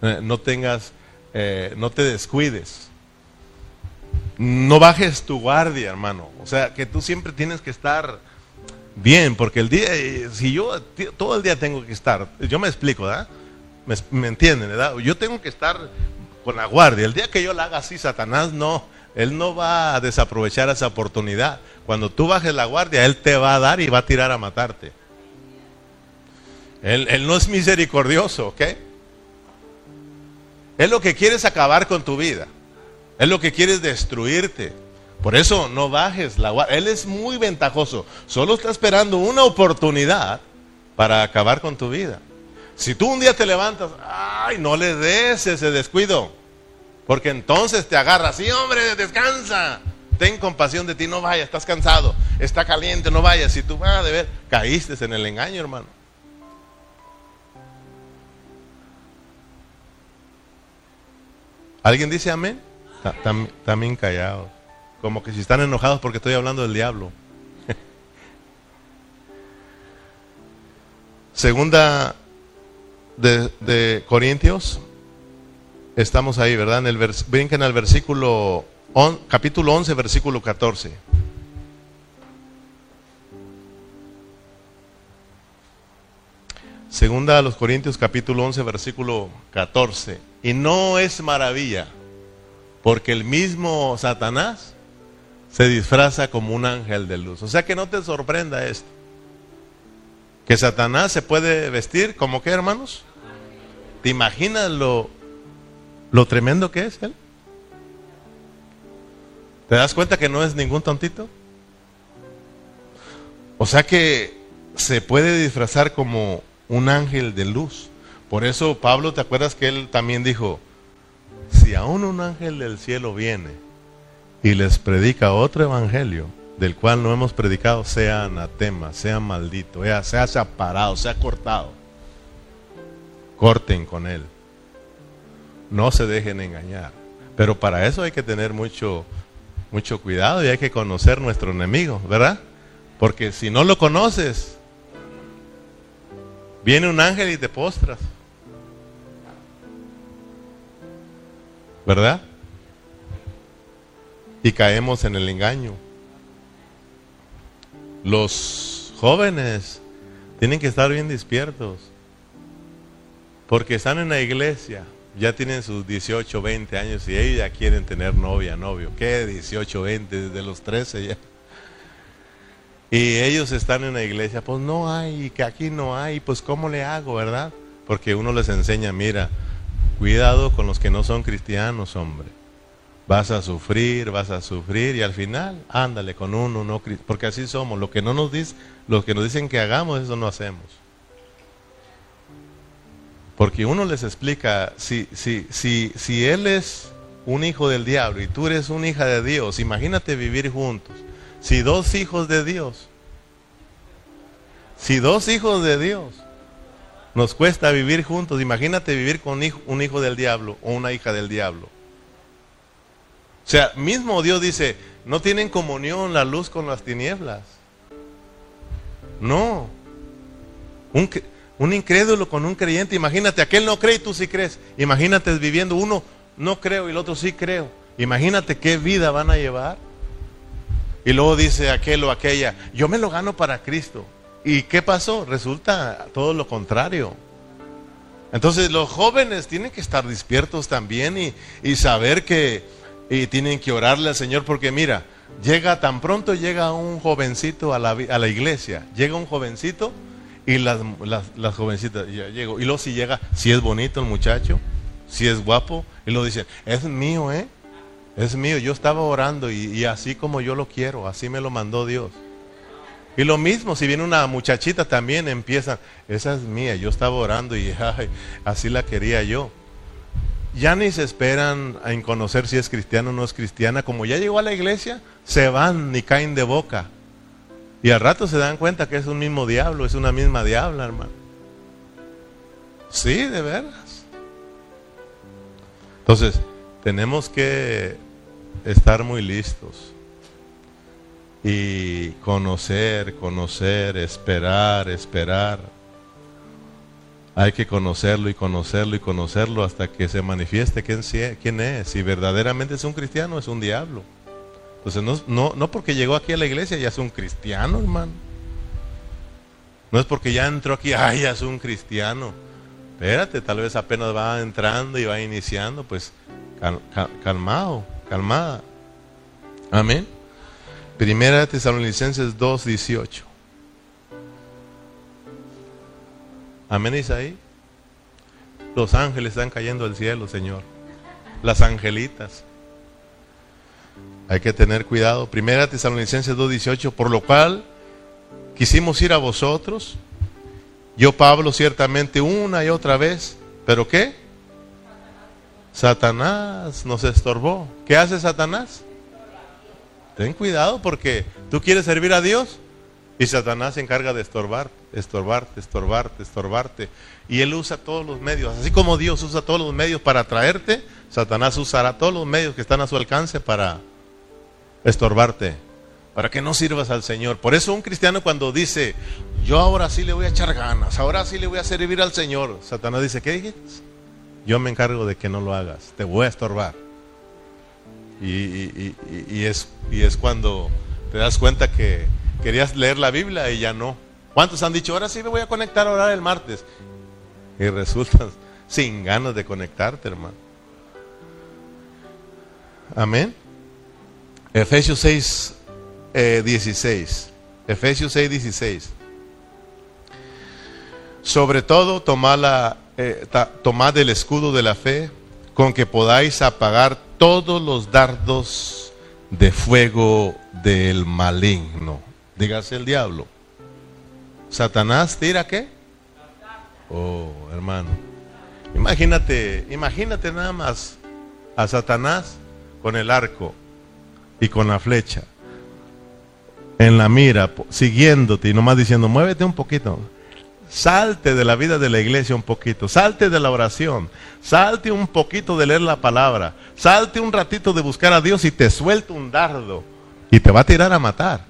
eh, no tengas, eh, no te descuides. No bajes tu guardia, hermano. O sea, que tú siempre tienes que estar bien, porque el día, si yo todo el día tengo que estar, yo me explico, ¿verdad? ¿Me, entienden, verdad? Yo tengo que estar con la guardia. El día que yo la haga así, Satanás no, él no va a desaprovechar esa oportunidad. Cuando tú bajes la guardia, Él te va a dar y va a tirar a matarte. Él, no es misericordioso, ¿ok? Él lo que quiere es acabar con tu vida. Él lo que quiere es destruirte. Por eso no bajes la guardia. Él es muy ventajoso. Solo está esperando una oportunidad para acabar con tu vida. Si tú un día te levantas, ay, no le des ese descuido. Porque entonces te agarra, sí hombre, descansa. Ten compasión de ti, no vayas, estás cansado, está caliente, no vayas. Si tú vas a ver, caíste en el engaño, hermano. ¿Alguien dice amén? También callados. Como que si están enojados porque estoy hablando del diablo. Segunda de, de Corintios Estamos ahí, ¿verdad? En el brinquen al versículo, capítulo 11, versículo 14. Segunda a los Corintios capítulo 11 versículo 14. Y no es maravilla, porque el mismo Satanás se disfraza como un ángel de luz. O sea que no te sorprenda esto. Que Satanás se puede vestir como que, hermanos. ¿Te imaginas lo lo tremendo que es Él. ¿Te das cuenta que no es ningún tontito? O sea que se puede disfrazar como un ángel de luz. Por eso Pablo, ¿te acuerdas que él también dijo, si aún un ángel del cielo viene y les predica otro evangelio, del cual no hemos predicado, sea anatema, sea maldito, sea separado, sea cortado, corten con él. No se dejen engañar. Pero para eso hay que tener mucho, mucho cuidado y hay que conocer nuestro enemigo, ¿verdad? Porque si no lo conoces, viene un ángel y te postras. ¿Verdad? Y caemos en el engaño. Los jóvenes tienen que estar bien despiertos. Porque están en la iglesia ya tienen sus 18, 20 años y ellos ya quieren tener novia, novio. ¿Qué? 18, 20, desde los 13 ya. Y ellos están en la iglesia, pues no hay, que aquí no hay, pues ¿cómo le hago, verdad? Porque uno les enseña, mira, cuidado con los que no son cristianos, hombre. Vas a sufrir, vas a sufrir y al final, ándale con uno, no, porque así somos. Lo que no nos dice, lo que nos dicen que hagamos, eso no hacemos. Porque uno les explica, si, si, si, si él es un hijo del diablo y tú eres una hija de Dios, imagínate vivir juntos. Si dos hijos de Dios, si dos hijos de Dios nos cuesta vivir juntos, imagínate vivir con un hijo del diablo o una hija del diablo. O sea, mismo Dios dice, no tienen comunión la luz con las tinieblas. No. Un, Un incrédulo con un creyente. Imagínate, aquel no cree y tú sí crees. Imagínate viviendo uno, no creo y el otro sí creo. Imagínate qué vida van a llevar. Y luego dice aquel o aquella, yo me lo gano para Cristo. ¿Y qué pasó? Resulta todo lo contrario. Entonces los jóvenes tienen que estar despiertos también y, y saber que y tienen que orarle al Señor porque mira, llega tan pronto llega un jovencito a la, a la iglesia, llega un jovencito y las, las, jovencitas, ya llego, y luego si llega, si es bonito el muchacho, si es guapo, y lo dicen, es mío, ¿eh? Es mío, yo estaba orando y, así como yo lo quiero, así me lo mandó Dios. Y lo mismo, si viene una muchachita también empieza, esa es mía, yo estaba orando y así la quería yo. Ya ni se esperan en conocer si es cristiano o no es cristiana, como ya llegó a la iglesia, se van y caen de boca. Y al rato se dan cuenta que es un mismo diablo, es una misma diabla, hermano. Sí, de veras. Entonces, tenemos que estar muy listos y conocer, conocer, esperar, esperar. Hay que conocerlo y conocerlo y conocerlo hasta que se manifieste quién, quién es. Si verdaderamente es un cristiano, es un diablo. Entonces, no, no, no porque llegó aquí a la iglesia ya es un cristiano, hermano. No es porque ya entró aquí, ay, ya es un cristiano. Espérate, tal vez apenas va entrando y va iniciando, pues calmado calmada. Amén. Primera Tesalonicenses 2, 18. Amén, Isaí. Los ángeles están cayendo al cielo, Señor. Las angelitas. Hay que tener cuidado. Primera Tesalonicenses 18 por lo cual quisimos ir a vosotros. Yo, Pablo, ciertamente una y otra vez. ¿Pero qué? Satanás nos estorbó. ¿Qué hace Satanás? Ten cuidado porque tú quieres servir a Dios y Satanás se encarga de estorbar, estorbarte, estorbarte, estorbarte. Y él usa todos los medios. Así como Dios usa todos los medios para atraerte, Satanás usará todos los medios que están a su alcance para estorbarte, para que no sirvas al Señor. Por eso un cristiano cuando dice, yo ahora sí le voy a echar ganas, ahora sí le voy a servir al Señor, Satanás dice, ¿qué dijiste? yo me encargo de que no lo hagas, te voy a estorbar. Y, es, y es cuando te das cuenta que querías leer la Biblia y ya no. ¿Cuántos han dicho, ahora sí me voy a conectar a orar el martes? Y resultas sin ganas de conectarte, hermano. Amén. Efesios 6, 16. Eh, Efesios 6, 16. Sobre todo, toma la eh, tomad el escudo de la fe con que podáis apagar todos los dardos de fuego del maligno. Dígase el diablo. ¿Satanás tira qué? Oh, hermano. Imagínate, imagínate nada más a Satanás con el arco y con la flecha en la mira, siguiéndote y nomás diciendo, muévete un poquito. Salte de la vida de la iglesia un poquito, salte de la oración, salte un poquito de leer la palabra, salte un ratito de buscar a Dios y te suelta un dardo y te va a tirar a matar.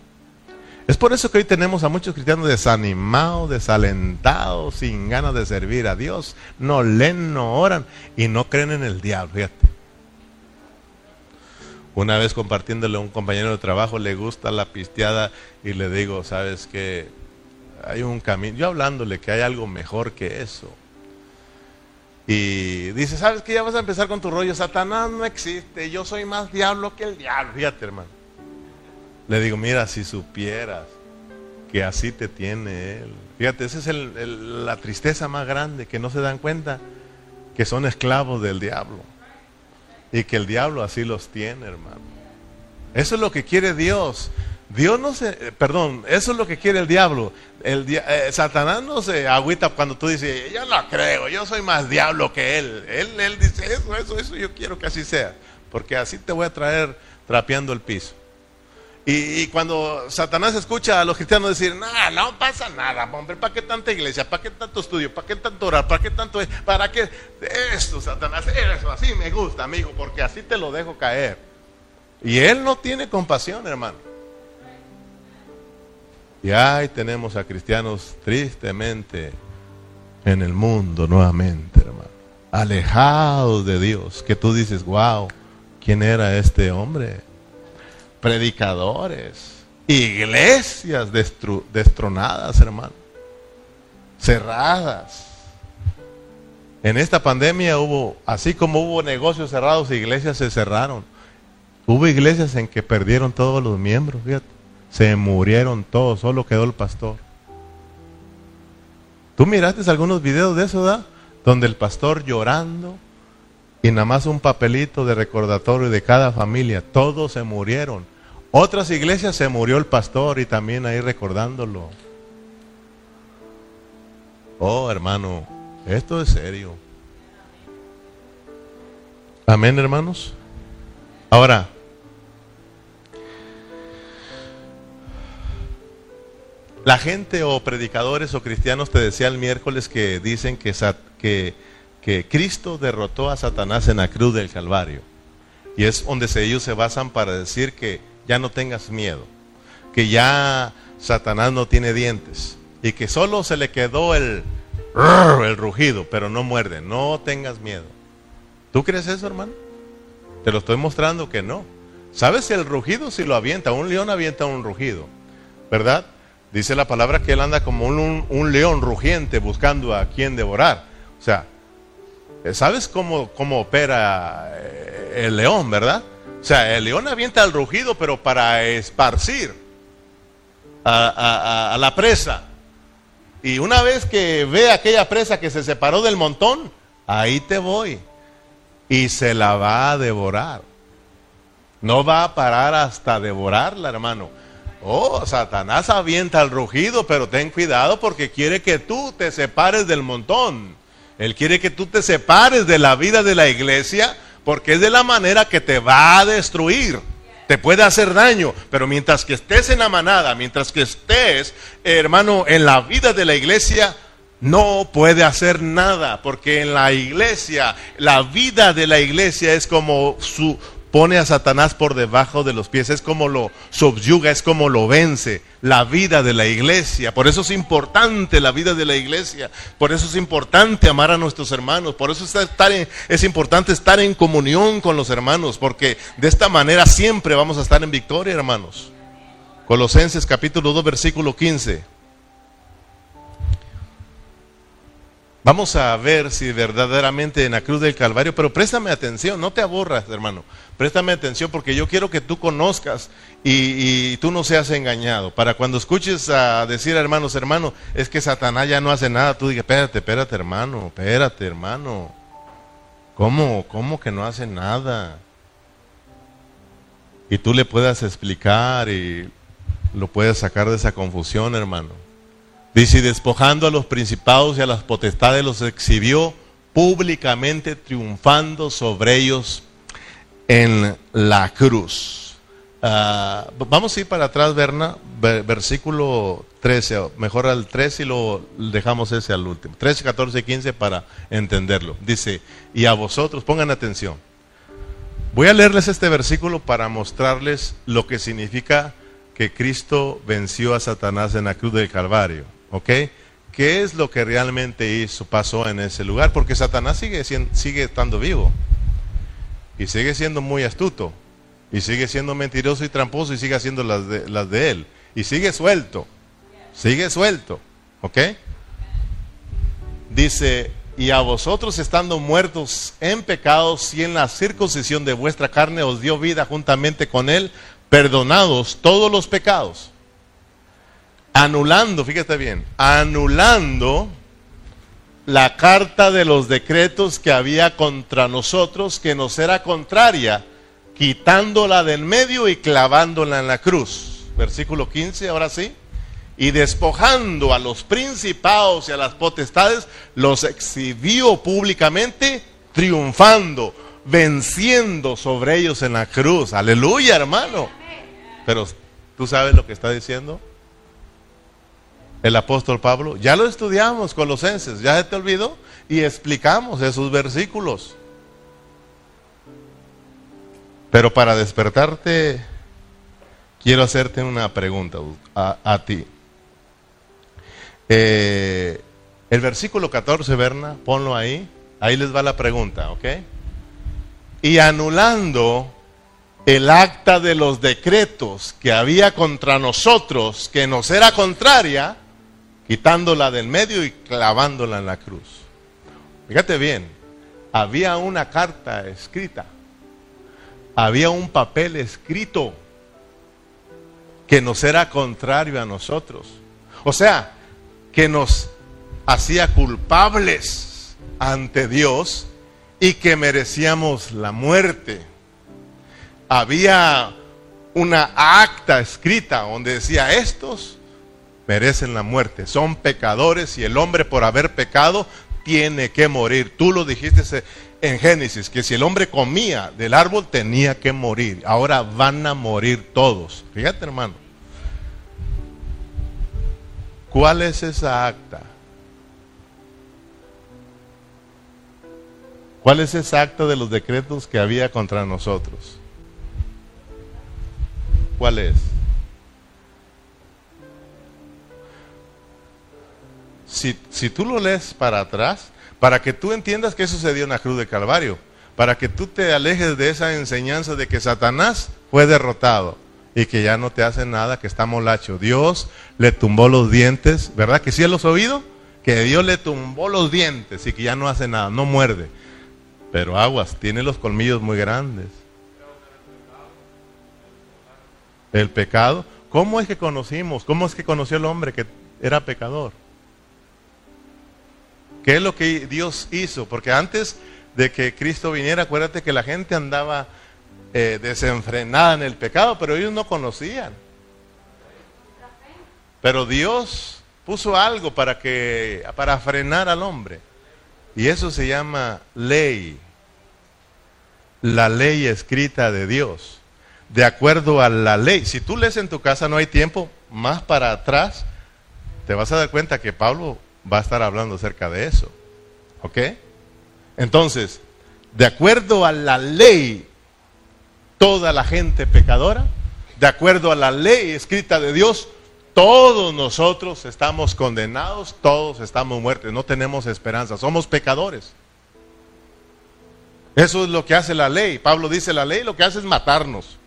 Es por eso que hoy tenemos a muchos cristianos desanimados, desalentados, sin ganas de servir a Dios, no leen, no oran y no creen en el diablo, fíjate. Una vez compartiéndole a un compañero de trabajo, le gusta la pisteada y le digo, ¿sabes qué? Hay un camino, yo hablándole que hay algo mejor que eso. Y dice, ¿sabes que ya vas a empezar con tu rollo? Satanás no existe, yo soy más diablo que el diablo. Fíjate, hermano. Le digo, mira, si supieras que así te tiene él. Fíjate, esa es la tristeza más grande, que no se dan cuenta que son esclavos del diablo. Y que el diablo así los tiene, hermano. Eso es lo que quiere Dios. Dios no se, eh, perdón, eso es lo que quiere el diablo. El eh, Satanás no se agüita cuando tú dices, yo no creo, yo soy más diablo que él. Él, él dice, eso, eso, eso, yo quiero que así sea, porque así te voy a traer trapeando el piso. Y, cuando Satanás escucha a los cristianos decir, no, no pasa nada, hombre, ¿para qué tanta iglesia? ¿Para qué tanto estudio? ¿Para qué tanto orar? ¿Para qué tanto? ¿Para qué? Satanás, eso, así me gusta, amigo, porque así te lo dejo caer. Y él no tiene compasión, hermano. Y ahí tenemos a cristianos tristemente en el mundo nuevamente, hermano. Alejados de Dios, que tú dices, wow, ¿quién era este hombre? Predicadores, iglesias destronadas, hermano, cerradas. En esta pandemia hubo, así como hubo negocios cerrados, iglesias se cerraron. Hubo iglesias en que perdieron todos los miembros, fíjate. Se murieron todos, solo quedó el pastor. ¿Tú miraste algunos videos de eso, da? Donde el pastor llorando y nada más un papelito de recordatorio de cada familia. Todos se murieron. Otras iglesias se murió el pastor y también ahí recordándolo. Oh, hermano, esto es serio. Amén, hermanos. Ahora, La gente o predicadores o cristianos te decía el miércoles que dicen que, que, Cristo derrotó a Satanás en la cruz del Calvario. Y es donde ellos se basan para decir que ya no tengas miedo, que ya Satanás no tiene dientes y que solo se le quedó el, el rugido, pero no muerde, no tengas miedo. ¿Tú crees eso, hermano? Te lo estoy mostrando que no. ¿Sabes el rugido si lo avienta? Un león avienta un rugido, ¿verdad? Dice la palabra que él anda como un, león rugiente buscando a quien devorar. O sea, eh, ¿sabes cómo, cómo opera eh, el león, verdad? O sea, el león avienta el rugido, pero para esparcir a, a la presa. Y una vez que ve aquella presa que se separó del montón, ahí te voy. Y se la va a devorar. No va a parar hasta devorarla, hermano. Oh, Satanás avienta el rugido, pero ten cuidado porque quiere que tú te separes del montón. Él quiere que tú te separes de la vida de la iglesia porque es de la manera que te va a destruir. Te puede hacer daño, pero mientras que estés en la manada, mientras que estés, hermano, en la vida de la iglesia, no puede hacer nada, porque en la iglesia, la vida de la iglesia es como su, pone a Satanás por debajo de los pies, es como lo subyuga, es como lo vence, la vida de la iglesia. Por eso es importante la vida de la iglesia, por eso es importante amar a nuestros hermanos, por eso es, es importante estar en comunión con los hermanos, porque de esta manera siempre vamos a estar en victoria, hermanos. Colosenses capítulo 2, versículo 15. Vamos a ver si verdaderamente en la cruz del Calvario, pero préstame atención, no te aburras, hermano. Préstame atención porque yo quiero que tú conozcas y, tú no seas engañado. Para cuando escuches a decir hermanos, hermano, es que Satanás ya no hace nada, tú digas, espérate, espérate, hermano, espérate, hermano. ¿Cómo? ¿Cómo que no hace nada? Y tú le puedas explicar y lo puedas sacar de esa confusión, hermano. Dice, despojando a los principados y a las potestades los exhibió públicamente, triunfando sobre ellos en la cruz. Ah, vamos a ir para atrás, Berna, versículo 13, mejor al 13 y lo dejamos ese al último. 13, 14 y 15 para entenderlo. Dice, y a vosotros, pongan atención. Voy a leerles este versículo para mostrarles lo que significa que Cristo venció a Satanás en la cruz del Calvario. ¿Ok? ¿Qué es lo que realmente hizo, pasó en ese lugar? Porque Satanás sigue, sigue estando vivo. Y sigue siendo muy astuto. Y sigue siendo mentiroso y tramposo y sigue haciendo las de, las de él. Y sigue suelto. Sigue suelto. ¿Ok? Dice, y a vosotros estando muertos en pecados y en la circuncisión de vuestra carne os dio vida juntamente con él, perdonados todos los pecados anulando, fíjate bien, anulando la carta de los decretos que había contra nosotros, que nos era contraria, quitándola del medio y clavándola en la cruz. Versículo 15, ahora sí. Y despojando a los principados y a las potestades, los exhibió públicamente, triunfando, venciendo sobre ellos en la cruz. Aleluya, hermano. Pero, ¿tú sabes lo que está diciendo? El apóstol Pablo. Ya lo estudiamos, Colosenses, ya se te olvidó y explicamos esos versículos. Pero para despertarte, quiero hacerte una pregunta a, ti. Eh, El versículo 14, Berna, ponlo ahí. Ahí les va la pregunta, ¿ok? Y anulando el acta de los decretos que había contra nosotros, que nos era contraria, quitándola del medio y clavándola en la cruz. Fíjate bien, había una carta escrita, había un papel escrito que nos era contrario a nosotros. O sea, que nos hacía culpables ante Dios y que merecíamos la muerte. Había una acta escrita donde decía, estos merecen la muerte, son pecadores y el hombre por haber pecado tiene que morir. Tú lo dijiste en Génesis, que si el hombre comía del árbol tenía que morir. Ahora van a morir todos. Fíjate hermano. ¿Cuál es esa acta? ¿Cuál es esa acta de los decretos que había contra nosotros? ¿Cuál es? Si, si, tú lo lees para atrás, para que tú entiendas que sucedió en la cruz de Calvario, para que tú te alejes de esa enseñanza de que Satanás fue derrotado y que ya no te hace nada, que está molacho. Dios le tumbó los dientes, ¿verdad que sí los oído? Que Dios le tumbó los dientes y que ya no hace nada, no muerde. Pero aguas, tiene los colmillos muy grandes. El pecado. ¿Cómo es que conocimos? ¿Cómo es que conoció el hombre que era pecador? ¿Qué es lo que Dios hizo? Porque antes de que Cristo viniera, acuérdate que la gente andaba eh, desenfrenada en el pecado, pero ellos no conocían. Pero Dios puso algo para que para frenar al hombre. Y eso se llama ley. La ley escrita de Dios. De acuerdo a la ley. Si tú lees en tu casa, no hay tiempo, más para atrás, te vas a dar cuenta que Pablo va a estar hablando acerca de eso. ¿Ok? Entonces, de acuerdo a la ley, toda la gente pecadora, de acuerdo a la ley escrita de Dios, todos nosotros estamos condenados, todos estamos muertos, no tenemos esperanza, somos pecadores. Eso es lo que hace la ley. Pablo dice, la ley lo que hace es matarnos.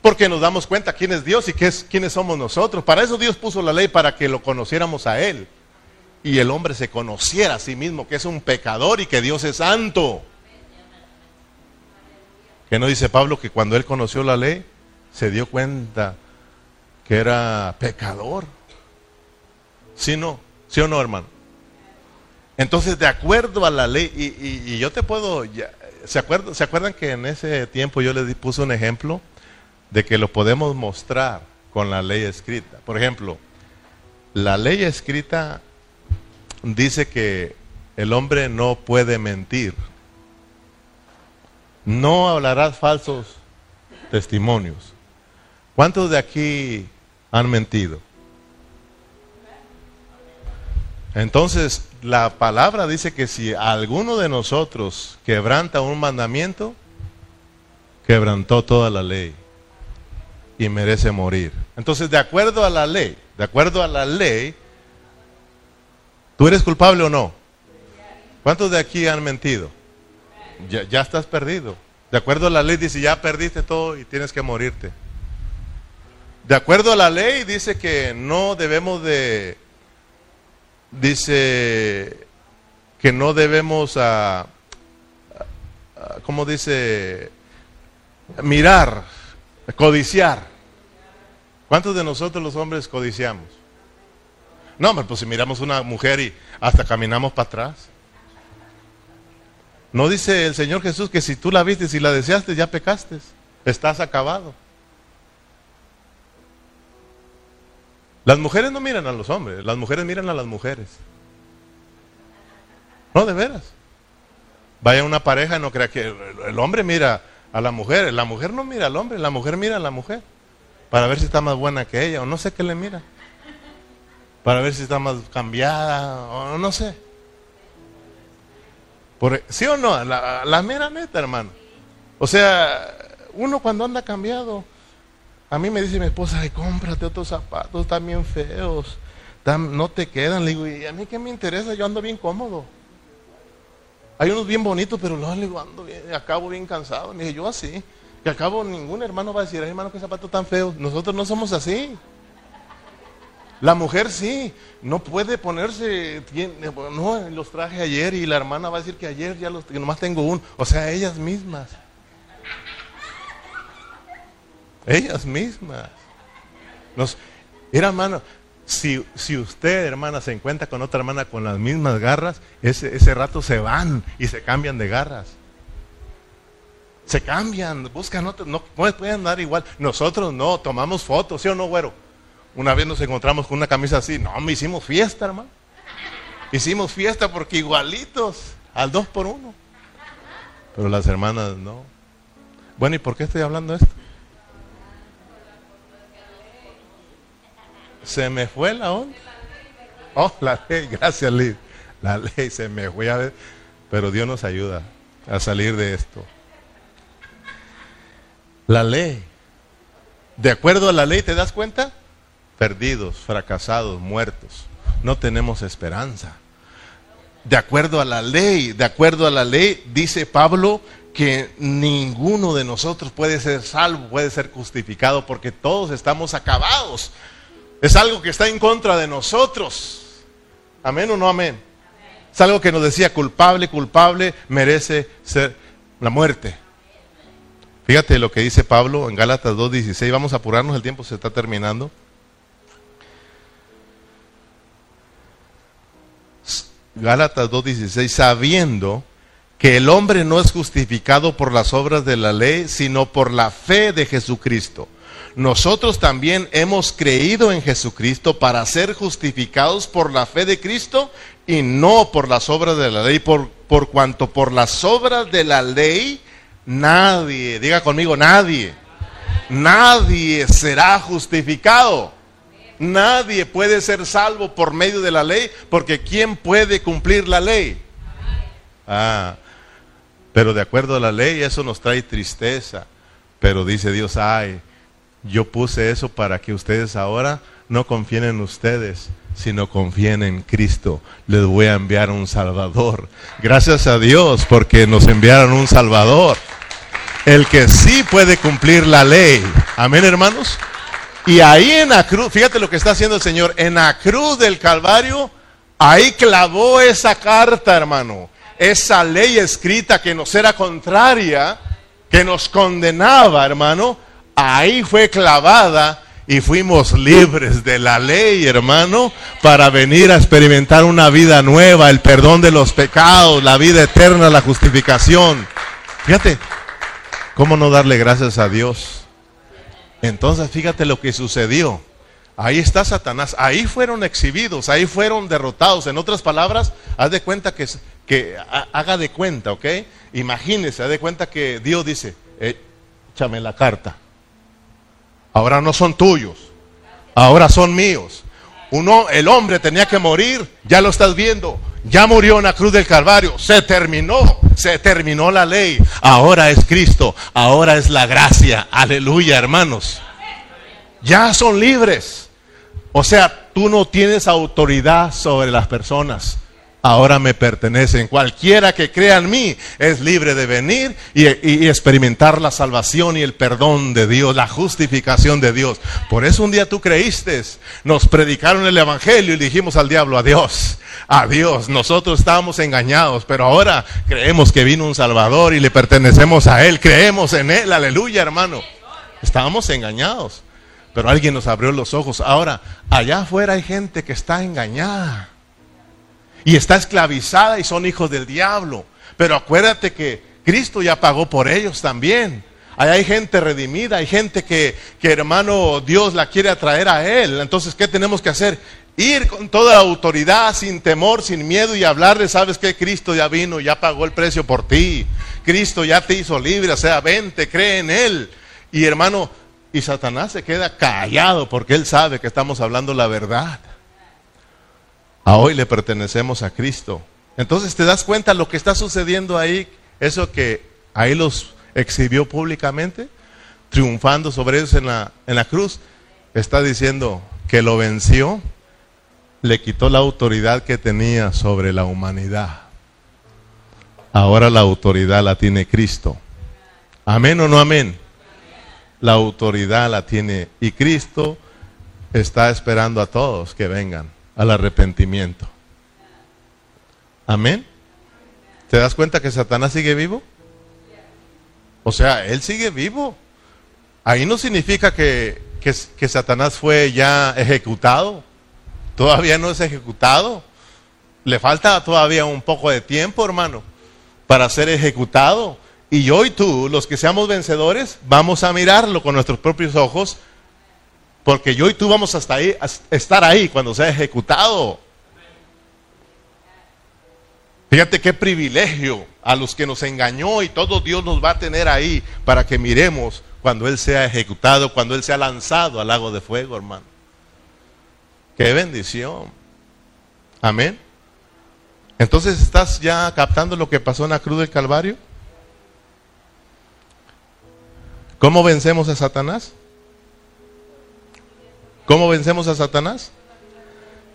Porque nos damos cuenta quién es Dios y quiénes somos nosotros. Para eso Dios puso la ley, para que lo conociéramos a Él. Y el hombre se conociera a sí mismo, que es un pecador y que Dios es santo. Que no dice Pablo que cuando él conoció la ley, se dio cuenta que era pecador. ¿Sí, no? ¿Sí o no, hermano? Entonces, de acuerdo a la ley, y, yo te puedo, ¿se, acuerdan, ¿se acuerdan que en ese tiempo yo les puse un ejemplo de que lo podemos mostrar con la ley escrita? Por ejemplo, la ley escrita dice que el hombre no puede mentir. No hablarás falsos testimonios. ¿Cuántos de aquí han mentido. Entonces, la palabra dice que si alguno de nosotros quebranta un mandamiento, quebrantó toda la ley y merece morir. Entonces, de acuerdo a la ley, de acuerdo a la ley, ¿tú eres culpable o no? ¿Cuántos de aquí han mentido? Ya, estás perdido. De acuerdo a la ley dice, ya perdiste todo y tienes que morirte. De acuerdo a la ley dice que no debemos de, dice que no debemos, a, ¿cómo dice? Mirar, codiciar. ¿Cuántos de nosotros los hombres codiciamos? No, pues si miramos una mujer y hasta caminamos para atrás. No dice el Señor Jesús que si tú la viste, y la deseaste, ya pecaste. Estás acabado. Las mujeres no miran a los hombres, las mujeres miran a las mujeres. No, de veras. Vaya una pareja, no crea que el hombre mira a la mujer, la mujer no mira al hombre, la mujer mira a la mujer para ver si está más buena que ella o no sé qué le mira. Para ver si está más cambiada o no sé. Por, ¿Sí o no? La, la mera neta, hermano. O sea, uno cuando anda cambiado, a mí me dice mi esposa, ay, cómprate otros zapatos, también feos. no te quedan. Le digo, ¿y a mí qué me interesa? Yo ando bien cómodo. Hay unos bien bonitos, pero no, le ando bien, acabo bien cansado. Me dije, yo así. Que al cabo ningún hermano va a decir, hermano, qué zapato tan feo. Nosotros no somos así. La mujer sí, no puede ponerse, no, los traje ayer y la hermana va a decir que ayer ya los, que nomás tengo uno. O sea, ellas mismas. Ellas mismas. Nos, era hermano, si, si, usted, hermana, se encuentra con otra hermana con las mismas garras, ese, ese rato se van y se cambian de garras. Se cambian, buscan otro, no, no pueden dar igual. Nosotros no, tomamos fotos, ¿sí o no, güero? Una vez nos encontramos con una camisa así. No, me hicimos fiesta, hermano. Hicimos fiesta porque igualitos, al dos por uno. Pero las hermanas no. Bueno, ¿y por qué estoy hablando esto? Se me fue la onda. Oh, la ley, gracias Liz. La ley se me fue a ver. Pero Dios nos ayuda a salir de esto. La ley. De acuerdo a la ley, ¿te das cuenta? Perdidos, fracasados, muertos. No tenemos esperanza. De acuerdo a la ley, de acuerdo a la ley, dice Pablo que ninguno de nosotros puede ser salvo, puede ser justificado, porque todos estamos acabados. Es algo que está en contra de nosotros. Amén o no amén. Es algo que nos decía culpable, culpable, merece ser la muerte. Fíjate lo que dice Pablo en Gálatas 2.16. Vamos a apurarnos, el tiempo se está terminando. Gálatas 2.16, sabiendo que el hombre no es justificado por las obras de la ley, sino por la fe de Jesucristo. Nosotros también hemos creído en Jesucristo para ser justificados por la fe de Cristo y no por las obras de la ley, por, por cuanto por las obras de la ley nadie, diga conmigo, nadie, nadie será justificado. Nadie puede ser salvo por medio de la ley, porque ¿quién puede cumplir la ley? Ah, pero de acuerdo a la ley eso nos trae tristeza. Pero dice Dios, ay, yo puse eso para que ustedes ahora no confíen en ustedes, sino confíen en Cristo. Les voy a enviar un Salvador. Gracias a Dios porque nos enviaron un Salvador. El que sí puede cumplir la ley. Amén, hermanos. Y ahí en la cruz, fíjate lo que está haciendo el Señor, en la cruz del Calvario, ahí clavó esa carta, hermano. Esa ley escrita que nos era contraria, que nos condenaba, hermano, ahí fue clavada y fuimos libres de la ley, hermano, para venir a experimentar una vida nueva, el perdón de los pecados, la vida eterna, la justificación. Fíjate, ¿cómo no darle gracias a Dios? Entonces fíjate lo que sucedió. Ahí está Satanás, ahí fueron exhibidos, ahí fueron derrotados. En otras palabras, haz de cuenta que, que haga de cuenta, ¿ok? Imagínese, haz de cuenta que Dios dice, échame la carta. Ahora no son tuyos, ahora son míos. Uno, el hombre tenía que morir, ya lo estás viendo, ya murió en la cruz del Calvario, se terminó, se terminó la ley, ahora es Cristo, ahora es la gracia, aleluya hermanos. Ya son libres. O sea, tú no tienes autoridad sobre las personas ahora me pertenecen. Cualquiera que crea en mí es libre de venir y, experimentar la salvación y el perdón de Dios, la justificación de Dios. Por eso un día tú creíste, nos predicaron el Evangelio y dijimos al diablo, adiós, adiós. Nosotros estábamos engañados, pero ahora creemos que vino un Salvador y le pertenecemos a Él, creemos en Él, aleluya hermano. Estábamos engañados, pero alguien nos abrió los ojos. Ahora, allá afuera hay gente que está engañada y está esclavizada y son hijos del diablo. Pero acuérdate que Cristo ya pagó por ellos también. Ahí hay gente redimida, hay gente que, que hermano Dios la quiere atraer a Él. Entonces, ¿qué tenemos que hacer? Ir con toda la autoridad, sin temor, sin miedo y hablarle, sabes que Cristo ya vino, ya pagó el precio por ti. Cristo ya te hizo libre, o sea, vente, cree en Él. Y hermano, y Satanás se queda callado porque Él sabe que estamos hablando la verdad a hoy le pertenecemos a Cristo. Entonces te das cuenta lo que está sucediendo ahí, eso que ahí los exhibió públicamente, triunfando sobre ellos en la, en la cruz, está diciendo que lo venció le quitó la autoridad que tenía sobre la humanidad. Ahora la autoridad la tiene Cristo. Amén o no amén. La autoridad la tiene y Cristo está esperando a todos que vengan al arrepentimiento. Amén. ¿Te das cuenta que Satanás sigue vivo? O sea, él sigue vivo. Ahí no significa que, que, Satanás fue ya ejecutado. Todavía no es ejecutado. Le falta todavía un poco de tiempo, hermano, para ser ejecutado. Y yo y tú, los que seamos vencedores, vamos a mirarlo con nuestros propios ojos, porque yo y tú vamos hasta ahí, a estar ahí cuando sea ejecutado. Fíjate qué privilegio a los que nos engañó y todo Dios nos va a tener ahí para que miremos cuando Él sea ejecutado, cuando Él sea lanzado al lago de fuego, hermano. Qué bendición. Amén. Entonces, ¿estás ya captando lo que pasó en la cruz del Calvario? ¿Cómo vencemos a Satanás? ¿Cómo vencemos a Satanás?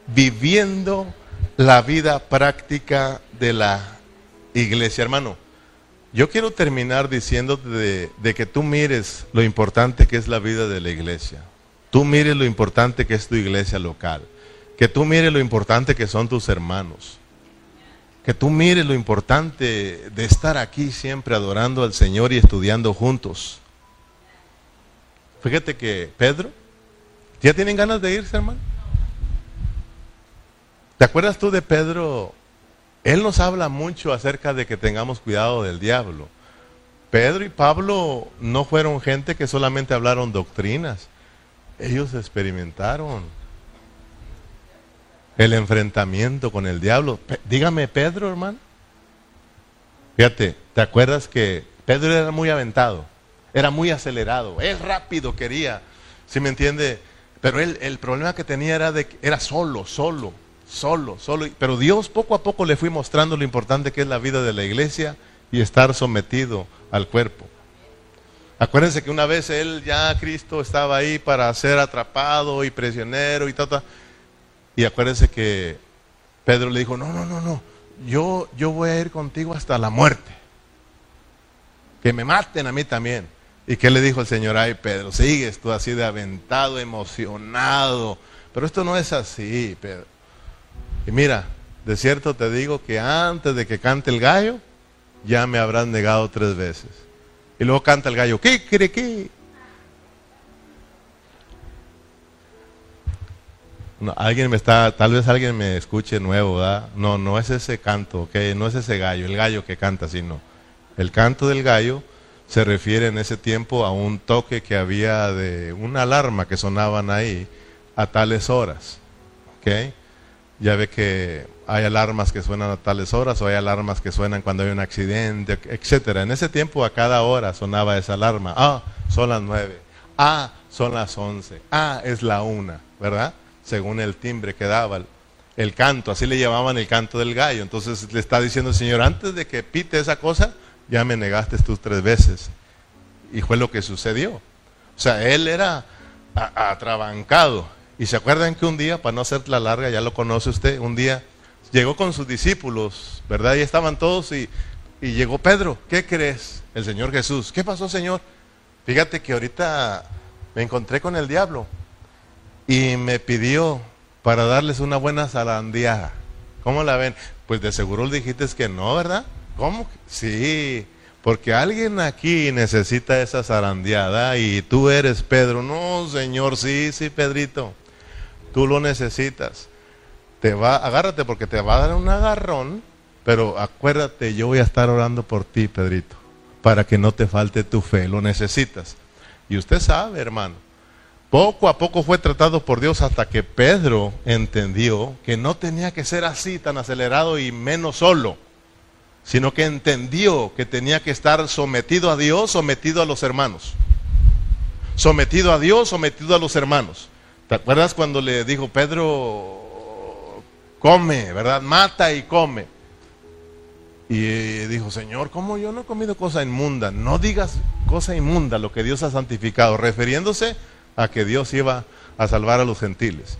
Viviendo la vida práctica de la iglesia. Hermano, yo quiero terminar diciéndote de, que tú mires lo importante que es la vida de la iglesia. Tú mires lo importante que es tu iglesia local. Que tú mires lo importante que son tus hermanos. Que tú mires lo importante de estar aquí siempre adorando al Señor y estudiando juntos. Fíjate que Pedro, ¿ya tienen ganas de irse, hermano? ¿Te acuerdas tú de Pedro? Él nos habla mucho acerca de que tengamos cuidado del diablo. Pedro y Pablo no fueron gente que solamente hablaron doctrinas. Ellos experimentaron el enfrentamiento con el diablo. dígame, Pedro, hermano. Fíjate, ¿te acuerdas que Pedro era muy aventado? Era muy acelerado, es rápido quería, ¿sí me entiende? Pero él, el problema que tenía era de que era solo, solo solo, solo. Pero Dios poco a poco le fui mostrando lo importante que es la vida de la iglesia y estar sometido al cuerpo. Acuérdense que una vez él ya Cristo estaba ahí para ser atrapado y prisionero y tal, Y acuérdense que Pedro le dijo, no, no, no, no, yo, yo voy a ir contigo hasta la muerte. Que me maten a mí también. ¿Y qué le dijo el Señor? Ay, Pedro, sigues tú así de aventado, emocionado. Pero esto no es así, Pedro. Y mira, de cierto te digo que antes de que cante el gallo, ya me habrán negado tres veces. Y luego canta el gallo, ¿qué quiere qué? No, alguien me está, tal vez alguien me escuche nuevo, ¿verdad? No, no es ese canto, ¿ok? No es ese gallo, el gallo que canta, sino el canto del gallo se refiere en ese tiempo a un toque que había de una alarma que sonaban ahí a tales horas, ¿ok? Ya ve que hay alarmas que suenan a tales horas o hay alarmas que suenan cuando hay un accidente, etcétera. En ese tiempo a cada hora sonaba esa alarma. Ah, son las nueve. Ah, son las once. Ah, es la una, ¿verdad? Según el timbre que daba el, canto. Así le llamaban el canto del gallo. Entonces le está diciendo el Señor, antes de que pite esa cosa, ya me negaste tus tres veces. Y fue lo que sucedió. O sea, él era atrabancado y se acuerdan que un día, para no la larga, ya lo conoce usted, un día llegó con sus discípulos, ¿verdad? Y estaban todos y, y llegó Pedro, ¿qué crees? El Señor Jesús. ¿Qué pasó, Señor? Fíjate que ahorita me encontré con el diablo y me pidió para darles una buena zarandeada. ¿Cómo la ven? Pues de seguro le dijiste que no, ¿verdad? ¿Cómo? Sí. Porque alguien aquí necesita esa zarandeada y tú eres Pedro. No, Señor, sí, sí, Pedrito. Tú lo necesitas. Te va, agárrate porque te va a dar un agarrón, pero acuérdate, yo voy a estar orando por ti, Pedrito, para que no te falte tu fe. Lo necesitas. Y usted sabe, hermano, poco a poco fue tratado por Dios hasta que Pedro entendió que no tenía que ser así, tan acelerado y menos solo sino que entendió que tenía que estar sometido a Dios, sometido a los hermanos. Sometido a Dios, sometido a los hermanos. ¿Te acuerdas cuando le dijo Pedro, come, ¿verdad? Mata y come. Y dijo, Señor, ¿cómo yo no he comido cosa inmunda? No digas cosa inmunda lo que Dios ha santificado, refiriéndose a que Dios iba a salvar a los gentiles.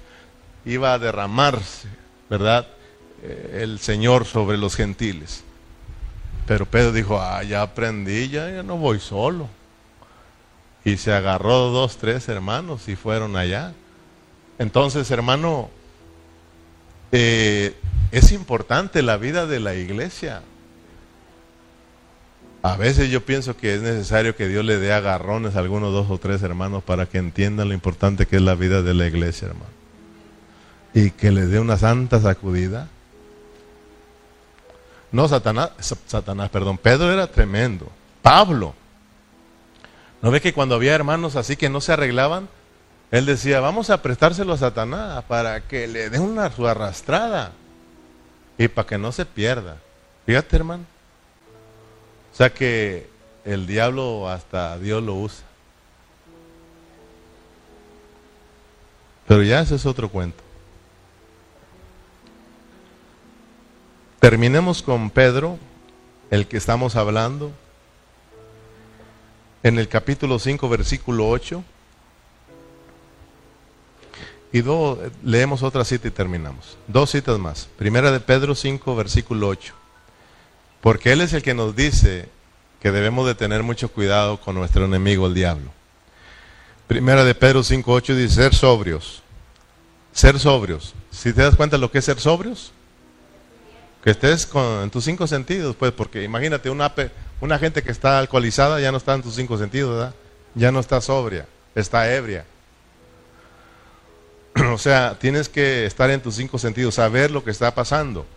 iba a derramarse, ¿verdad? Eh, el Señor sobre los gentiles. Pero Pedro dijo, ah, ya aprendí, ya, no voy solo. Y se agarró dos, tres hermanos y fueron allá. Entonces, hermano, eh, es importante la vida de la iglesia. A veces yo pienso que es necesario que Dios le dé agarrones a algunos dos o tres hermanos para que entiendan lo importante que es la vida de la iglesia, hermano. Y que le dé una santa sacudida. No, Satanás, Satanás, perdón, Pedro era tremendo. Pablo. ¿No ve que cuando había hermanos así que no se arreglaban, él decía, vamos a prestárselo a Satanás para que le dé una su arrastrada y para que no se pierda. Fíjate, hermano. O sea que el diablo hasta Dios lo usa. Pero ya ese es otro cuento. Terminemos con Pedro, el que estamos hablando, en el capítulo 5, versículo 8. Y dos, leemos otra cita y terminamos. Dos citas más. Primera de Pedro 5, versículo 8. Porque Él es el que nos dice que debemos de tener mucho cuidado con nuestro enemigo, el diablo. Primera de Pedro 5, 8 dice, ser sobrios. Ser sobrios. Si te das cuenta lo que es ser sobrios, que estés con, en tus cinco sentidos, pues, porque imagínate una, una gente que está alcoholizada ya no está en tus cinco sentidos, ¿verdad? Ya no está sobria, está ebria. o sea, tienes que estar en tus cinco sentidos, saber lo que está pasando.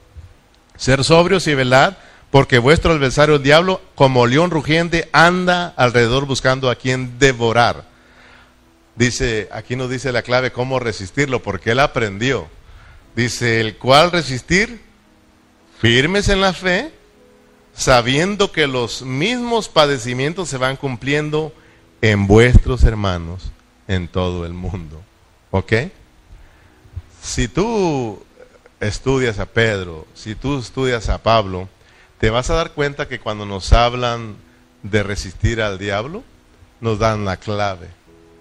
Ser sobrios y velar, porque vuestro adversario el diablo, como león rugiente, anda alrededor buscando a quien devorar. Dice, aquí nos dice la clave cómo resistirlo, porque él aprendió. Dice, el cual resistir, firmes en la fe, sabiendo que los mismos padecimientos se van cumpliendo en vuestros hermanos en todo el mundo. ¿Ok? Si tú estudias a Pedro, si tú estudias a Pablo, te vas a dar cuenta que cuando nos hablan de resistir al diablo, nos dan la clave.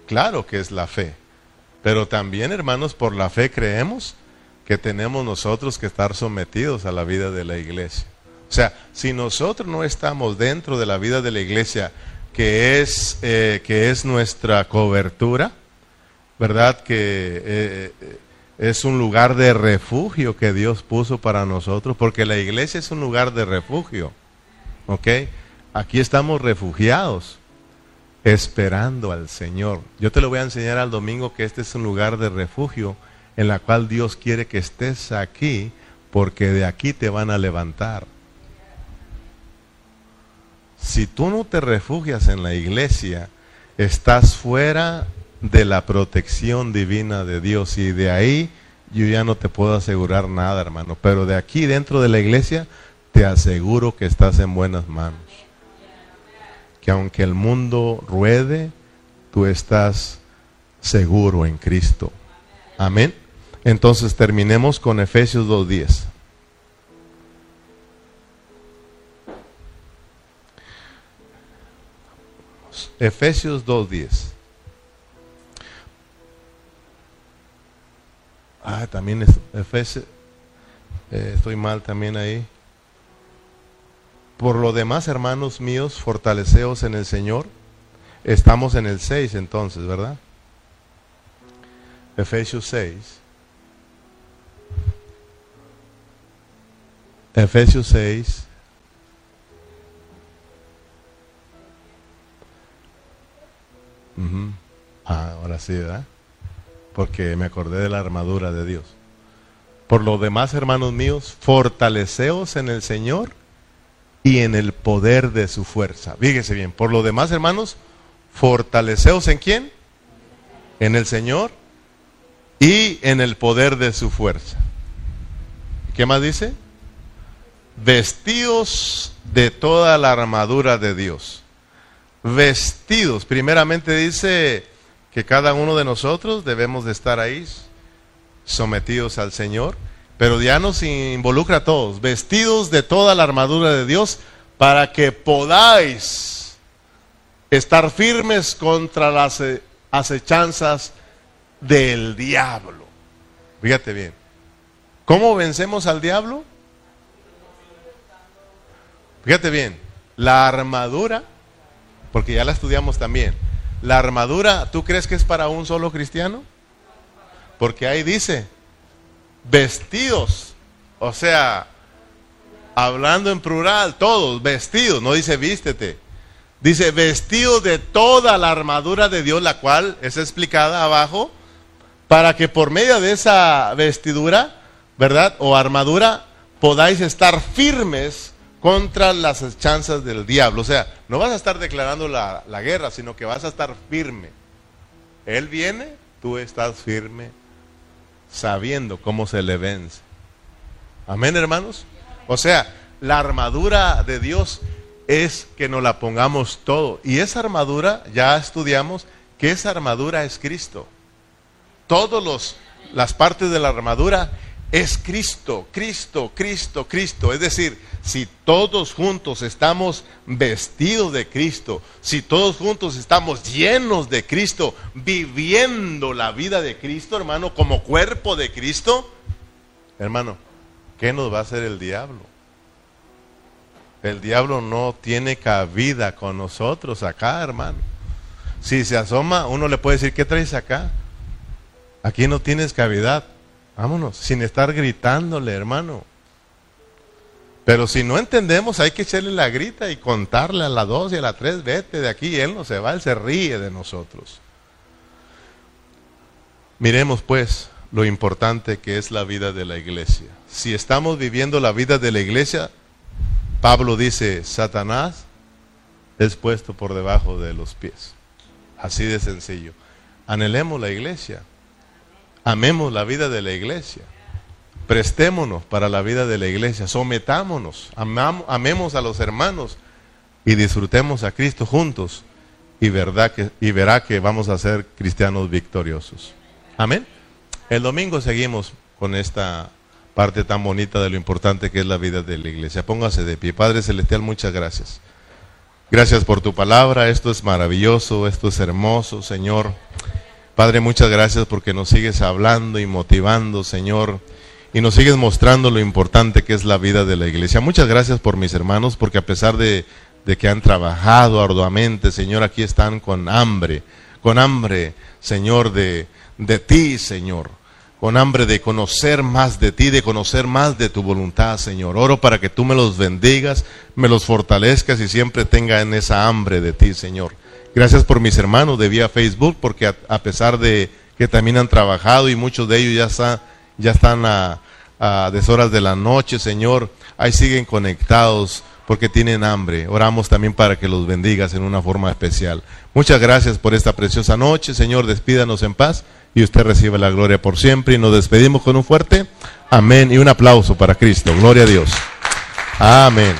Claro que es la fe. Pero también, hermanos, por la fe creemos que tenemos nosotros que estar sometidos a la vida de la iglesia. O sea, si nosotros no estamos dentro de la vida de la iglesia, que es, eh, que es nuestra cobertura, ¿verdad? Que eh, eh, es un lugar de refugio que Dios puso para nosotros, porque la iglesia es un lugar de refugio. ¿Ok? Aquí estamos refugiados, esperando al Señor. Yo te lo voy a enseñar al domingo que este es un lugar de refugio en la cual Dios quiere que estés aquí, porque de aquí te van a levantar. Si tú no te refugias en la iglesia, estás fuera de la protección divina de Dios. Y de ahí yo ya no te puedo asegurar nada, hermano. Pero de aquí dentro de la iglesia, te aseguro que estás en buenas manos. Que aunque el mundo ruede, tú estás seguro en Cristo. Amén. Entonces terminemos con Efesios 2.10. Efesios 2.10. Ah, también es, eh, estoy mal también ahí. Por lo demás, hermanos míos, fortaleceos en el Señor. Estamos en el 6 entonces, ¿verdad? Efesios 6. Efesios 6. Ah, ahora sí, ¿verdad? porque me acordé de la armadura de Dios. Por lo demás, hermanos míos, fortaleceos en el Señor y en el poder de su fuerza. Fíjese bien, por lo demás, hermanos, fortaleceos en quién? En el Señor y en el poder de su fuerza. ¿Qué más dice? Vestidos de toda la armadura de Dios. Vestidos, primeramente dice que cada uno de nosotros debemos de estar ahí sometidos al Señor, pero ya nos involucra a todos, vestidos de toda la armadura de Dios, para que podáis estar firmes contra las acechanzas del diablo. Fíjate bien. ¿Cómo vencemos al diablo? Fíjate bien, la armadura, porque ya la estudiamos también, la armadura, ¿tú crees que es para un solo cristiano? Porque ahí dice, vestidos, o sea, hablando en plural, todos, vestidos, no dice vístete, dice vestidos de toda la armadura de Dios, la cual es explicada abajo, para que por medio de esa vestidura, ¿verdad? O armadura, podáis estar firmes contra las chanzas del diablo. O sea, no vas a estar declarando la, la, guerra, sino que vas a estar firme. Él viene, tú estás firme, sabiendo cómo se le vence. Amén, hermanos. O sea, la armadura de Dios es que nos la pongamos todo. Y esa armadura, ya estudiamos que esa armadura es Cristo. Todas las partes de la armadura es Cristo, Cristo, Cristo, Cristo. Es decir, si todos juntos estamos vestidos de Cristo, si todos juntos estamos llenos de Cristo, viviendo la vida de Cristo, hermano, como cuerpo de Cristo, hermano, ¿qué nos va a hacer el diablo? El diablo no tiene cabida con nosotros acá, hermano. Si se asoma, uno le puede decir, ¿qué traes acá? Aquí no tienes cavidad. Vámonos, sin estar gritándole, hermano. Pero si no entendemos, hay que echarle la grita y contarle a la dos y a la tres, vete de aquí, él no se va, él se ríe de nosotros. Miremos pues lo importante que es la vida de la iglesia. Si estamos viviendo la vida de la iglesia, Pablo dice, Satanás es puesto por debajo de los pies. Así de sencillo. Anhelemos la iglesia. Amemos la vida de la iglesia. Prestémonos para la vida de la iglesia. Sometámonos. amemos a los hermanos y disfrutemos a Cristo juntos. Y, verdad que, y verá que vamos a ser cristianos victoriosos. Amén. El domingo seguimos con esta parte tan bonita de lo importante que es la vida de la iglesia. Póngase de pie. Padre Celestial, muchas gracias. Gracias por tu palabra. Esto es maravilloso, esto es hermoso, Señor. Padre, muchas gracias porque nos sigues hablando y motivando, Señor, y nos sigues mostrando lo importante que es la vida de la iglesia. Muchas gracias por mis hermanos, porque a pesar de, que han trabajado arduamente, Señor, aquí están con hambre, con hambre, Señor, de, de ti, Señor con hambre de conocer más de ti, de conocer más de tu voluntad, Señor. Oro para que tú me los bendigas, me los fortalezcas y siempre tengan esa hambre de ti, Señor. Gracias por mis hermanos de vía Facebook, porque a, pesar de que también han trabajado y muchos de ellos ya, están, ya están a, a deshoras de la noche, Señor, ahí siguen conectados porque tienen hambre. Oramos también para que los bendigas en una forma especial. Muchas gracias por esta preciosa noche, Señor, despídanos en paz y usted recibe la gloria por siempre. Y nos despedimos con un fuerte amén y un aplauso para Cristo. Gloria a Dios. Amén.